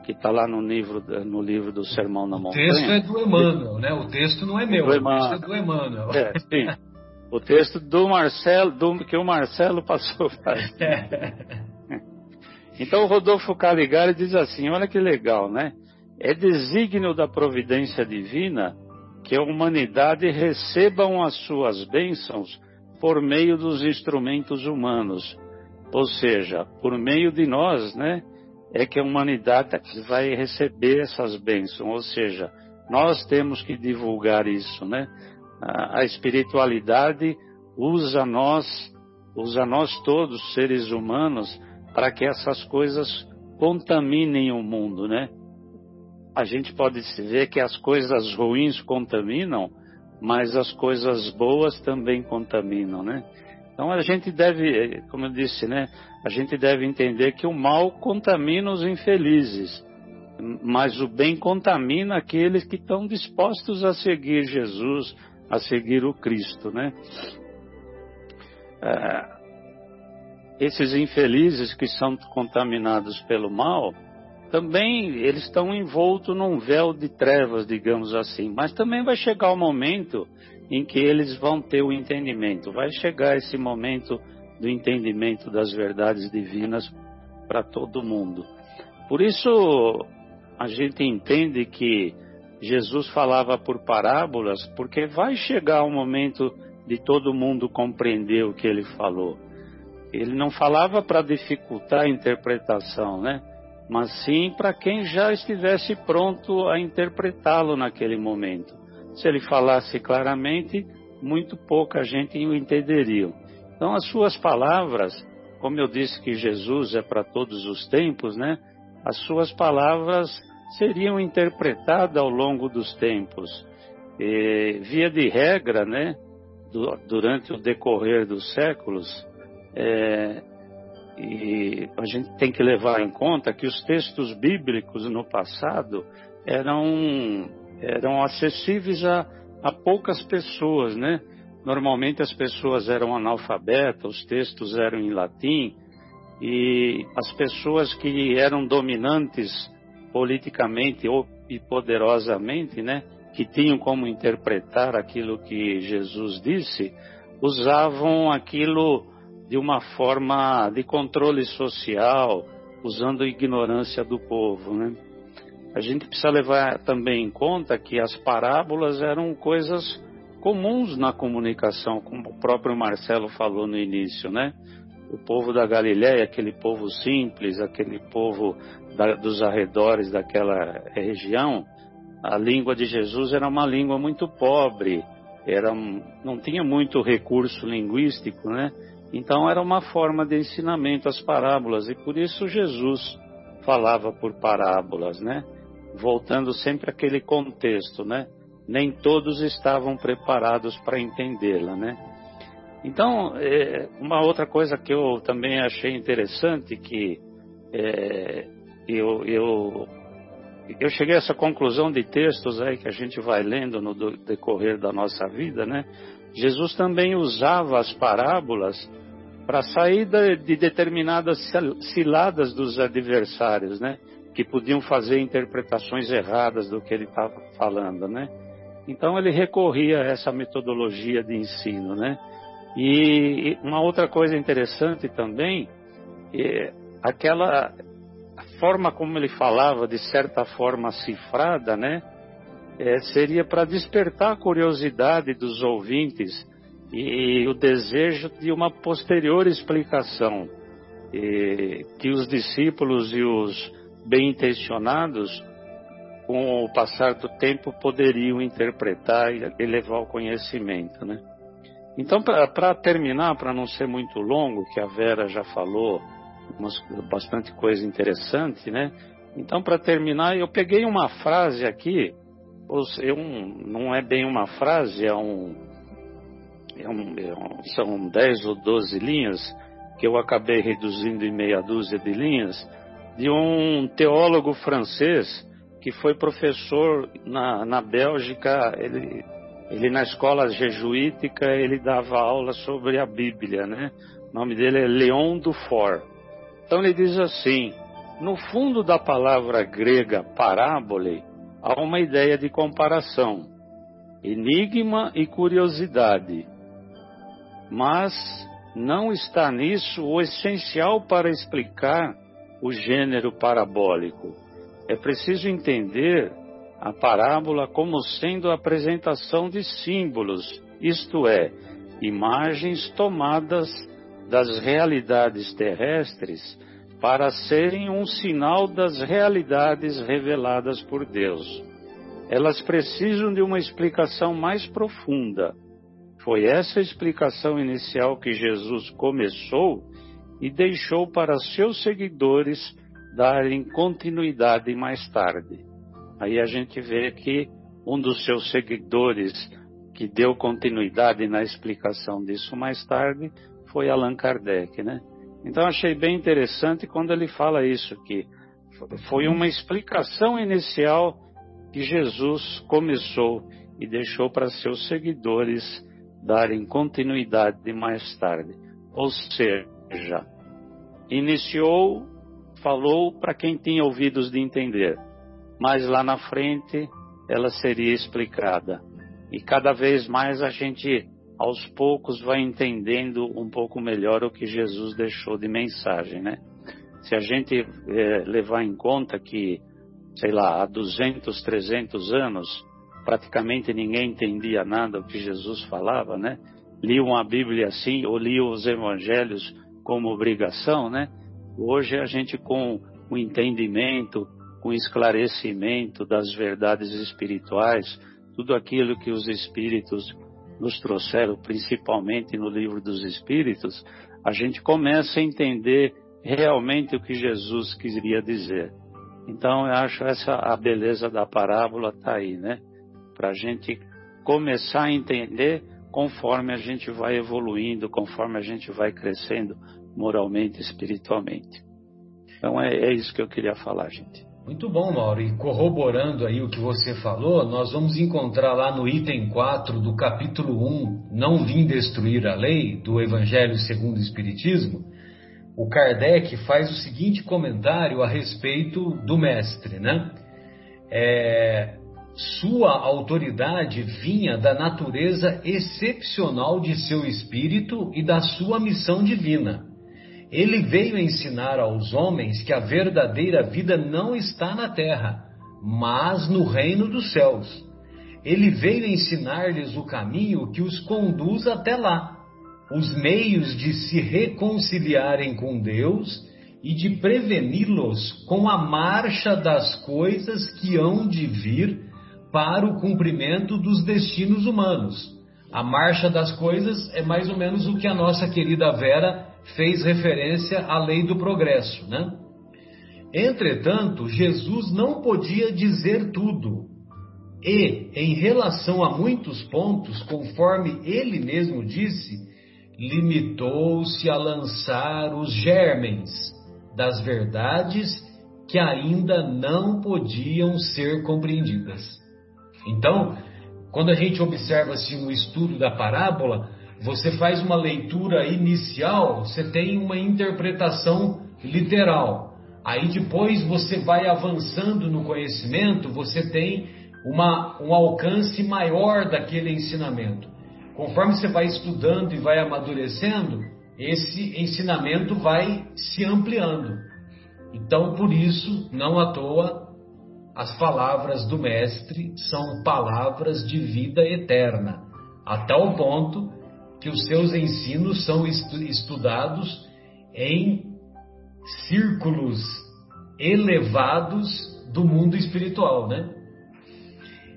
que está lá no livro, no livro do Sermão na Montanha. O texto é do Emmanuel, né? O texto não é meu, o texto é do Emmanuel. É, sim. O texto do Marcelo, do, que o Marcelo passou para Então o Rodolfo Caligari diz assim, olha que legal, né? É desígnio da providência divina que a humanidade recebam as suas bênçãos por meio dos instrumentos humanos. Ou seja, por meio de nós, né? É que a humanidade vai receber essas bênçãos. Ou seja, nós temos que divulgar isso, né? a, espiritualidade usa nós, usa nós todos, seres humanos, para que essas coisas contaminem o mundo, né? A gente pode ver que as coisas ruins contaminam, mas as coisas boas também contaminam, né? Então a gente deve, como eu disse, né? A gente deve entender que o mal contamina os infelizes, mas o bem contamina aqueles que estão dispostos a seguir Jesus, a seguir o Cristo, né? É, esses infelizes que são contaminados pelo mal, também eles estão envoltos num véu de trevas, digamos assim. Mas também vai chegar o momento em que eles vão ter o entendimento. Vai chegar esse momento do entendimento das verdades divinas para todo mundo. Por isso a gente entende que Jesus falava por parábolas, porque vai chegar o momento de todo mundo compreender o que ele falou. Ele não falava para dificultar a interpretação, né? Mas sim para quem já estivesse pronto a interpretá-lo naquele momento. Se ele falasse claramente, muito pouca gente o entenderia. Então, as suas palavras, como eu disse que Jesus é para todos os tempos, né? As suas palavras seriam interpretadas ao longo dos tempos. E, via de regra, né, durante o decorrer dos séculos, é, e a gente tem que levar em conta que os textos bíblicos no passado eram, eram acessíveis a, a poucas pessoas, né? Normalmente as pessoas eram analfabetas, os textos eram em latim, e as pessoas que eram dominantes politicamente e poderosamente, né, que tinham como interpretar aquilo que Jesus disse, usavam aquilo de uma forma de controle social, usando a ignorância do povo, né? A gente precisa levar também em conta que as parábolas eram coisas comuns na comunicação, como o próprio Marcelo falou no início, né? O povo da Galiléia, aquele povo simples, aquele povo da, dos arredores daquela região, a língua de Jesus era uma língua muito pobre, era, não tinha muito recurso linguístico, né? Então era uma forma de ensinamento as parábolas e por isso Jesus falava por parábolas, né? Voltando sempre àquele contexto, né? Nem todos estavam preparados para entendê-la, né? Então, é, uma outra coisa que eu também achei interessante que é, eu, eu, eu cheguei a essa conclusão de textos aí que a gente vai lendo no decorrer da nossa vida, né? Jesus também usava as parábolas para sair de determinadas ciladas dos adversários, né? Que podiam fazer interpretações erradas do que ele estava falando, né? Então ele recorria a essa metodologia de ensino, né? E uma outra coisa interessante também é aquela forma como ele falava, de certa forma cifrada, né? É, seria para despertar a curiosidade dos ouvintes e, e, o desejo de uma posterior explicação. que os discípulos e os bem intencionados, com o passar do tempo, poderiam interpretar e elevar o conhecimento, né? Então, para terminar, para não ser muito longo, que a Vera já falou umas, bastante coisa interessante, né? Então, para terminar, eu peguei uma frase aqui, eu, não é bem uma frase, é um, é um, é um, são 10 ou 12 linhas, que eu acabei reduzindo em meia dúzia de linhas, de um teólogo francês que foi professor na, na Bélgica, ele, ele na escola jesuítica, ele dava aula sobre a Bíblia, né? O nome dele é Leon Dufour. Então ele diz assim, no fundo da palavra grega parábole, há uma ideia de comparação, enigma e curiosidade. Mas não está nisso o essencial para explicar o gênero parabólico. É preciso entender a parábola como sendo a apresentação de símbolos, isto é, imagens tomadas das realidades terrestres para serem um sinal das realidades reveladas por Deus. Elas precisam de uma explicação mais profunda foi essa explicação inicial que Jesus começou e deixou para seus seguidores darem continuidade mais tarde. Aí a gente vê que um dos seus seguidores que deu continuidade na explicação disso mais tarde foi Allan Kardec, né? Então achei bem interessante quando ele fala isso que foi uma explicação inicial que Jesus começou e deixou para seus seguidores darem continuidade mais tarde. Ou seja, iniciou, falou para quem tinha ouvidos de entender, mas lá na frente ela seria explicada. E cada vez mais a gente, aos poucos, vai entendendo um pouco melhor o que Jesus deixou de mensagem, né? Se a gente é, levar em conta que, sei lá, há 200, 300 anos, praticamente ninguém entendia nada do que Jesus falava, né? Liam a Bíblia assim, ou liam os evangelhos como obrigação, né? Hoje a gente com o entendimento, com o esclarecimento das verdades espirituais, tudo aquilo que os espíritos nos trouxeram, principalmente no livro dos espíritos, a gente começa a entender realmente o que Jesus queria dizer. Então eu acho essa a beleza da parábola tá aí, né? para a gente começar a entender conforme a gente vai evoluindo, conforme a gente vai crescendo moralmente, espiritualmente. Então é, é isso que eu queria falar, gente. Muito bom, Mauro. E corroborando aí o que você falou, nós vamos encontrar lá no item 4 do capítulo 1, Não Vim Destruir a Lei, do Evangelho segundo o Espiritismo, o Kardec faz o seguinte comentário a respeito do mestre, né? É, sua autoridade vinha da natureza excepcional de seu espírito e da sua missão divina. Ele veio ensinar aos homens que a verdadeira vida não está na terra, mas no reino dos céus. Ele veio ensinar-lhes o caminho que os conduz até lá, os meios de se reconciliarem com Deus e de preveni-los com a marcha das coisas que hão de vir para o cumprimento dos destinos humanos. A marcha das coisas é mais ou menos o que a nossa querida Vera fez referência à lei do progresso, né? Entretanto, Jesus não podia dizer tudo. E, em relação a muitos pontos, conforme ele mesmo disse, limitou-se a lançar os germens das verdades que ainda não podiam ser compreendidas. Então, quando a gente observa assim o estudo da parábola, você faz uma leitura inicial, você tem uma interpretação literal. Aí depois você vai avançando no conhecimento, você tem uma, um alcance maior daquele ensinamento. Conforme você vai estudando e vai amadurecendo, esse ensinamento vai se ampliando. Então, por isso, não à toa, as palavras do Mestre são palavras de vida eterna, a tal ponto que os seus ensinos são estudados em círculos elevados do mundo espiritual, né?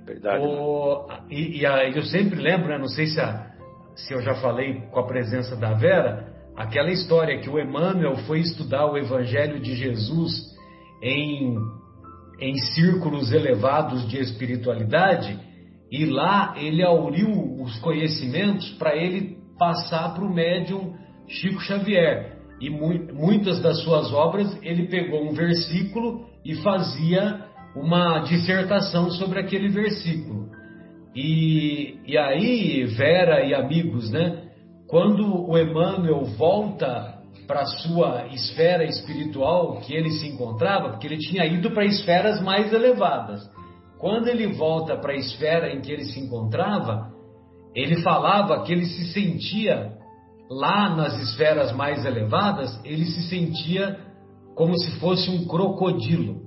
Verdade. O, e, e a, eu sempre lembro, né, não sei se, a, se eu já falei com a presença da Vera, aquela história que o Emmanuel foi estudar o Evangelho de Jesus em, em círculos elevados de espiritualidade e lá ele auriu os conhecimentos para ele passar para o médium Chico Xavier. E mu muitas das suas obras ele pegou um versículo e fazia uma dissertação sobre aquele versículo. E, e aí, Vera e amigos, né? Quando o Emmanuel volta para a sua esfera espiritual que ele se encontrava, porque ele tinha ido para esferas mais elevadas. Quando ele volta para a esfera em que ele se encontrava, ele falava que ele se sentia lá nas esferas mais elevadas, ele se sentia como se fosse um crocodilo.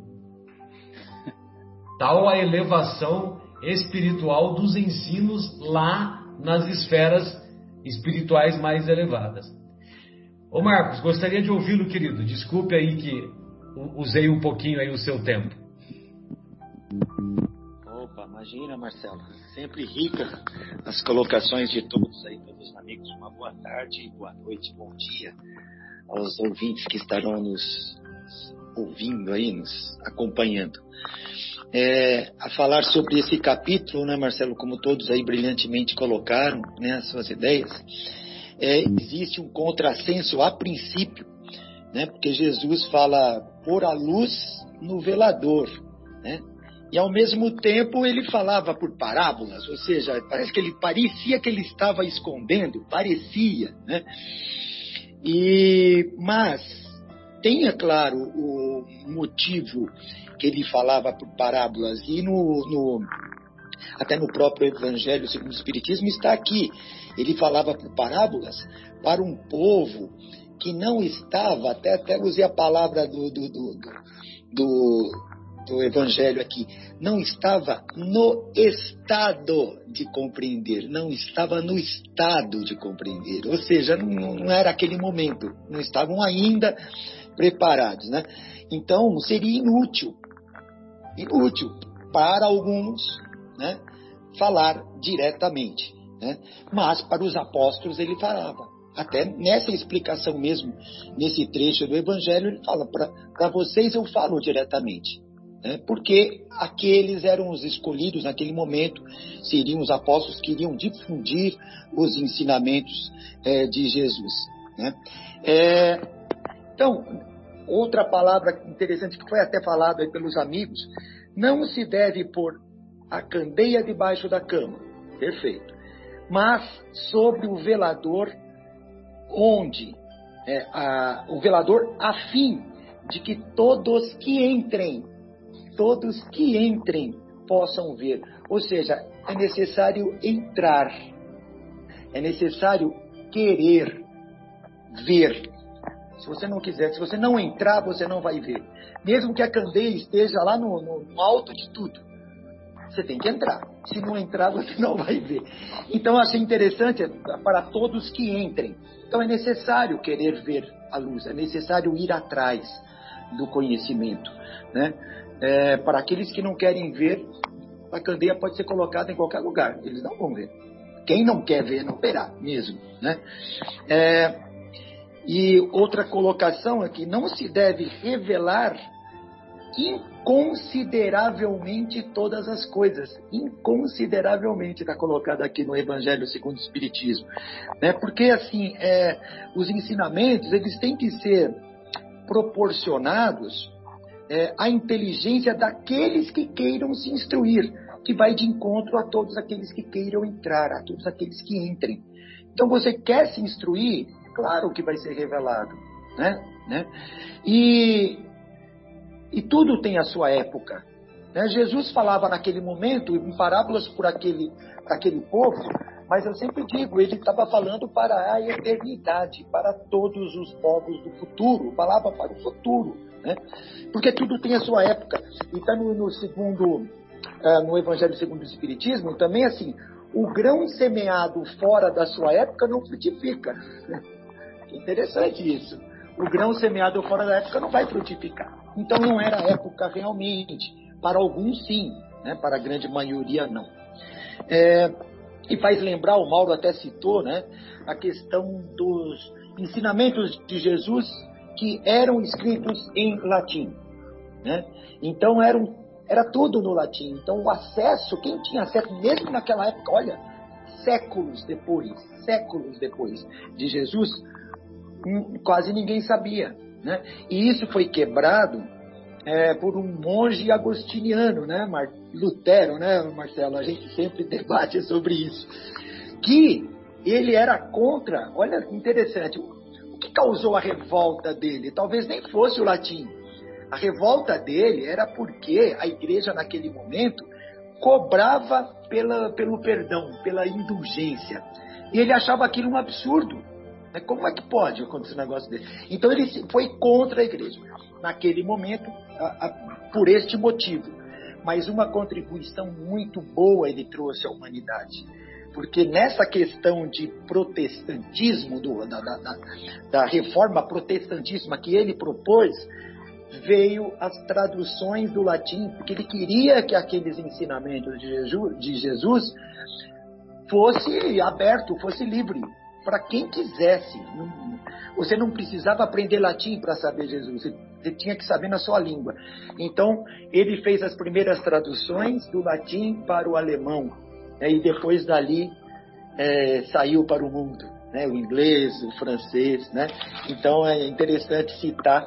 Tal a elevação espiritual dos ensinos lá nas esferas espirituais mais elevadas. Ô Marcos, gostaria de ouvi-lo, querido. Desculpe aí que usei um pouquinho aí o seu tempo. Imagina, Marcelo. Sempre rica as colocações de todos aí, todos os amigos. Uma boa tarde, boa noite, bom dia aos ouvintes que estarão nos ouvindo aí, nos acompanhando. É, a falar sobre esse capítulo, né, Marcelo, como todos aí brilhantemente colocaram, né, as suas ideias, é, existe um contrassenso a princípio, né, porque Jesus fala por a luz no velador, né, e ao mesmo tempo ele falava por parábolas, ou seja, parece que ele parecia que ele estava escondendo, parecia, né? E mas tenha claro o motivo que ele falava por parábolas e no, no até no próprio Evangelho segundo o Espiritismo está aqui. Ele falava por parábolas para um povo que não estava, até, até usei a palavra do, do, do, do, do Evangelho aqui, não estava no estado de compreender, não estava no estado de compreender, ou seja, não, não era aquele momento, não estavam ainda preparados, né? Então seria inútil, inútil para alguns, né, falar diretamente, né? Mas para os apóstolos ele falava. Até nessa explicação mesmo, nesse trecho do Evangelho, ele fala: para vocês eu falo diretamente né? porque aqueles eram os escolhidos naquele momento, seriam os apóstolos que iriam difundir os ensinamentos é, de Jesus. Né? É, então, outra palavra interessante que foi até falado pelos amigos, não se deve pôr a candeia debaixo da cama, perfeito, mas sobre o velador, onde é, a, o velador a fim de que todos que entrem todos que entrem possam ver. Ou seja, é necessário entrar, é necessário querer ver. Se você não quiser, se você não entrar, você não vai ver. Mesmo que a candeia esteja lá no, no alto de tudo, você tem que entrar. Se não entrar, você não vai ver. Então, achei interessante para todos que entrem. Então, é necessário querer ver a luz, é necessário ir atrás do conhecimento, né? é, para aqueles que não querem ver, a candeia pode ser colocada em qualquer lugar, eles não vão ver. Quem não quer ver, não verá mesmo. Né? É, e outra colocação é que não se deve revelar inconsideravelmente todas as coisas. Inconsideravelmente está colocado aqui no Evangelho segundo o Espiritismo. Né? Porque, assim, é, os ensinamentos, eles têm que ser proporcionados é, a inteligência daqueles que queiram se instruir, que vai de encontro a todos aqueles que queiram entrar, a todos aqueles que entrem. Então, você quer se instruir? Claro que vai ser revelado, né? né? E, e tudo tem a sua época. Né? Jesus falava naquele momento, em parábolas por aquele, aquele povo, mas eu sempre digo, ele estava falando para a eternidade, para todos os povos do futuro, falava para o futuro. Né? Porque tudo tem a sua época. E está no, no, segundo, uh, no Evangelho segundo o Espiritismo, também assim, o grão semeado fora da sua época não frutifica. Interessante isso. o grão semeado fora da época não vai frutificar. Então não era a época realmente. Para alguns sim, né? para a grande maioria não. É, e faz lembrar, o Mauro até citou, né, a questão dos ensinamentos de Jesus que eram escritos em latim. Né? Então eram, era tudo no latim. Então o acesso, quem tinha acesso, mesmo naquela época, olha, séculos depois, séculos depois de Jesus, hum, quase ninguém sabia. Né? E isso foi quebrado é, por um monge agostiniano, né, Mar Lutero, né, Marcelo? A gente sempre debate sobre isso. Que ele era contra, olha interessante, o que causou a revolta dele? Talvez nem fosse o latim. A revolta dele era porque a igreja, naquele momento, cobrava pela, pelo perdão, pela indulgência. E ele achava aquilo um absurdo. Como é que pode acontecer um negócio desse? Então ele foi contra a igreja, naquele momento, a, a, por este motivo. Mas uma contribuição muito boa ele trouxe à humanidade. Porque nessa questão de protestantismo, do, da, da, da reforma protestantismo que ele propôs, veio as traduções do latim, porque ele queria que aqueles ensinamentos de Jesus, de Jesus fosse aberto, fosse livre para quem quisesse. Você não precisava aprender latim para saber Jesus, você tinha que saber na sua língua. Então, ele fez as primeiras traduções do latim para o alemão, né, e depois dali é, saiu para o mundo, né, o inglês, o francês. Né? Então, é interessante citar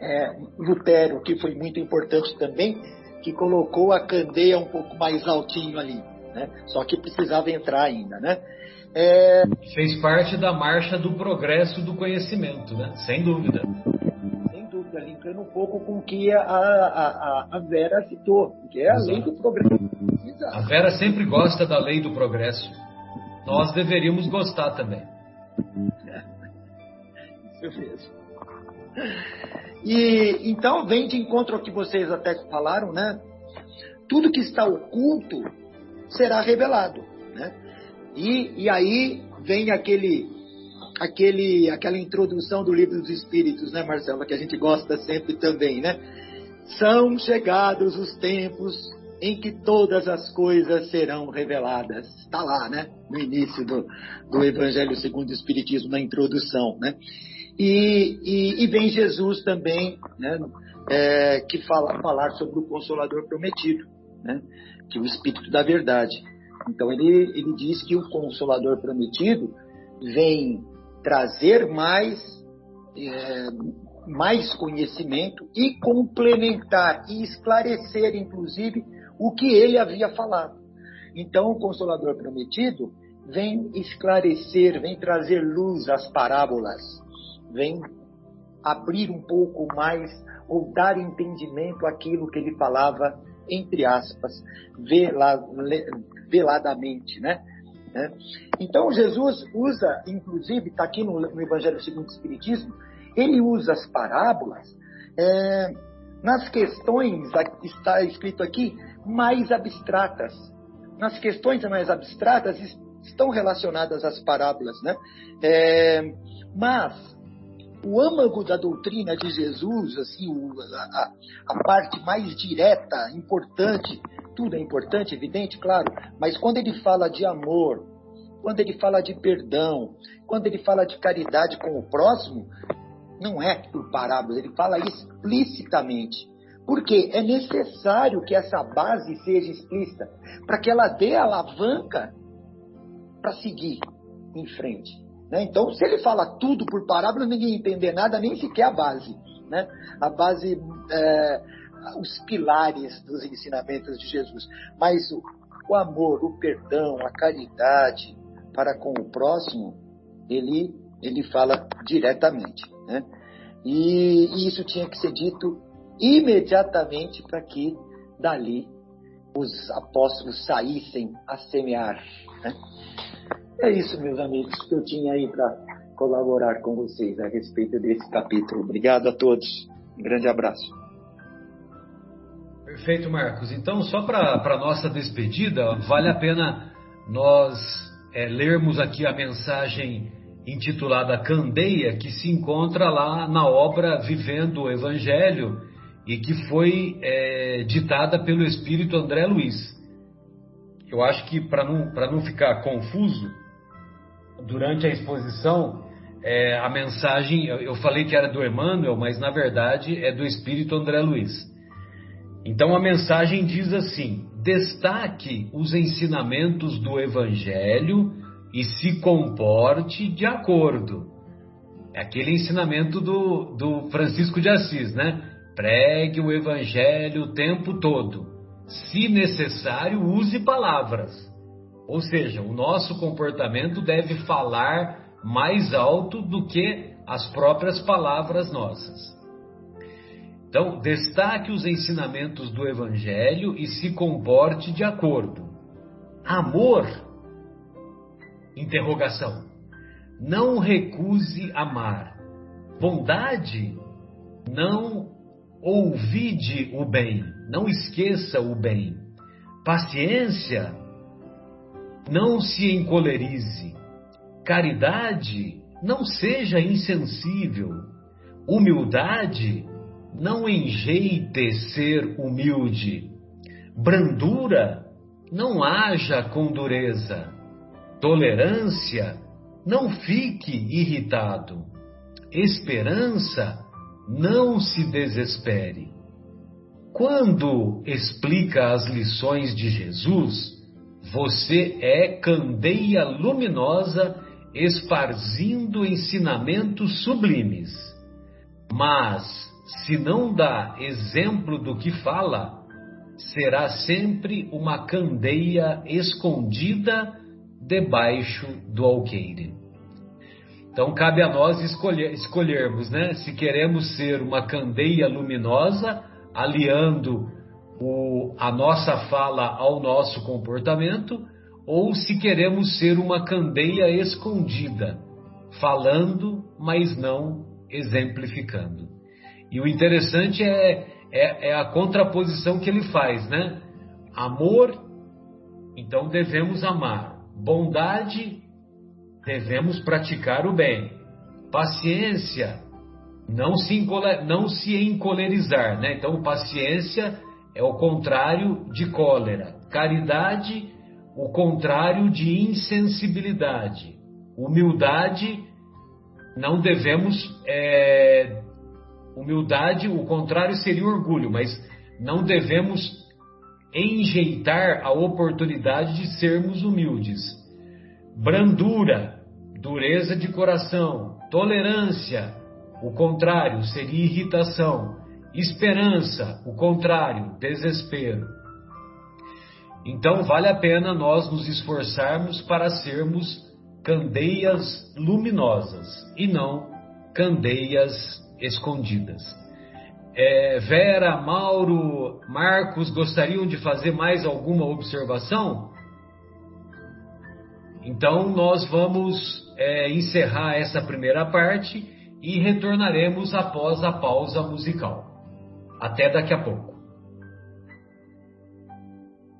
é, Lutero, que foi muito importante também, que colocou a candeia um pouco mais altinho ali. Né? Só que precisava entrar ainda, né? É... Fez parte da marcha do progresso do conhecimento, né? Sem dúvida. Sem dúvida, linkando um pouco com o que a, a, a Vera citou, que é a Exato. lei do progresso. Exato. A Vera sempre gosta da lei do progresso. Nós deveríamos gostar também. Isso mesmo. E então vem de encontro ao que vocês até falaram, né? Tudo que está oculto será revelado? E, e aí vem aquele, aquele, aquela introdução do livro dos Espíritos, né, Marcela, que a gente gosta sempre também, né? São chegados os tempos em que todas as coisas serão reveladas. Está lá, né? No início do, do Evangelho segundo o Espiritismo, na introdução, né? E, e, e vem Jesus também, né? É, que fala falar sobre o Consolador prometido, né? Que é o Espírito da Verdade. Então ele, ele diz que o Consolador prometido vem trazer mais, é, mais conhecimento e complementar e esclarecer, inclusive, o que ele havia falado. Então o Consolador prometido vem esclarecer, vem trazer luz às parábolas, vem abrir um pouco mais ou dar entendimento àquilo que ele falava entre aspas, veladamente, né? né? Então Jesus usa, inclusive, está aqui no, no, Evangelho segundo o Espiritismo, ele usa as parábolas é, nas questões, está escrito aqui, mais abstratas. Nas questões mais abstratas estão relacionadas às parábolas, né? É, mas o âmago da doutrina de Jesus, assim, o, a, a, parte mais direta, importante, tudo é importante, evidente, claro, mas quando ele fala de amor, quando ele fala de perdão, quando ele fala de caridade com o próximo, não é por parábolas, ele fala explicitamente. Porque é necessário que essa base seja explícita para que ela dê alavanca para seguir em frente. Né? Então, se ele fala tudo por parábola, ninguém entender nada, nem sequer a base. Né? A base, é, os pilares dos ensinamentos de Jesus. Mas o, o amor, o perdão, a caridade para com o próximo, ele, ele fala diretamente. Né? E, e isso tinha que ser dito imediatamente para que dali os apóstolos saíssem a semear. Né? É isso, meus amigos, que eu tinha aí para colaborar com vocês a respeito desse capítulo. Obrigado a todos. Um grande abraço. Perfeito, Marcos. Então, só para a nossa despedida, vale a pena nós é, lermos aqui a mensagem intitulada Candeia, que se encontra lá na obra Vivendo o Evangelho e que foi é, ditada pelo espírito André Luiz. Eu acho que, para não, não ficar confuso, durante a exposição, é, a mensagem, eu falei que era do Emmanuel, mas na verdade é do espírito André Luiz. Então a mensagem diz assim: destaque os ensinamentos do Evangelho e se comporte de acordo. É aquele ensinamento do, do Francisco de Assis, né? Pregue o Evangelho o tempo todo. Se necessário, use palavras. Ou seja, o nosso comportamento deve falar mais alto do que as próprias palavras nossas. Então, destaque os ensinamentos do Evangelho e se comporte de acordo. Amor? Interrogação. Não recuse amar. Bondade? Não ouvide o bem. Não esqueça o bem. Paciência? Não se encolerize. Caridade? Não seja insensível. Humildade? não enjeite ser humilde. Brandura, não haja com dureza. Tolerância, não fique irritado. Esperança, não se desespere. Quando explica as lições de Jesus, você é candeia luminosa esparzindo ensinamentos sublimes. Mas se não dá exemplo do que fala, será sempre uma candeia escondida debaixo do alqueire. Então cabe a nós escolher, escolhermos, né? Se queremos ser uma candeia luminosa, aliando o, a nossa fala ao nosso comportamento, ou se queremos ser uma candeia escondida, falando, mas não exemplificando. E o interessante é, é, é a contraposição que ele faz, né? Amor, então devemos amar. Bondade, devemos praticar o bem. Paciência, não se, não se encolerizar, né? Então, paciência é o contrário de cólera. Caridade, o contrário de insensibilidade. Humildade, não devemos é, Humildade, o contrário seria orgulho, mas não devemos enjeitar a oportunidade de sermos humildes. Brandura, dureza de coração, tolerância, o contrário seria irritação. Esperança, o contrário, desespero. Então vale a pena nós nos esforçarmos para sermos candeias luminosas e não candeias escondidas. É, Vera, Mauro, Marcos gostariam de fazer mais alguma observação? Então, nós vamos é, encerrar essa primeira parte e retornaremos após a pausa musical. Até daqui a pouco.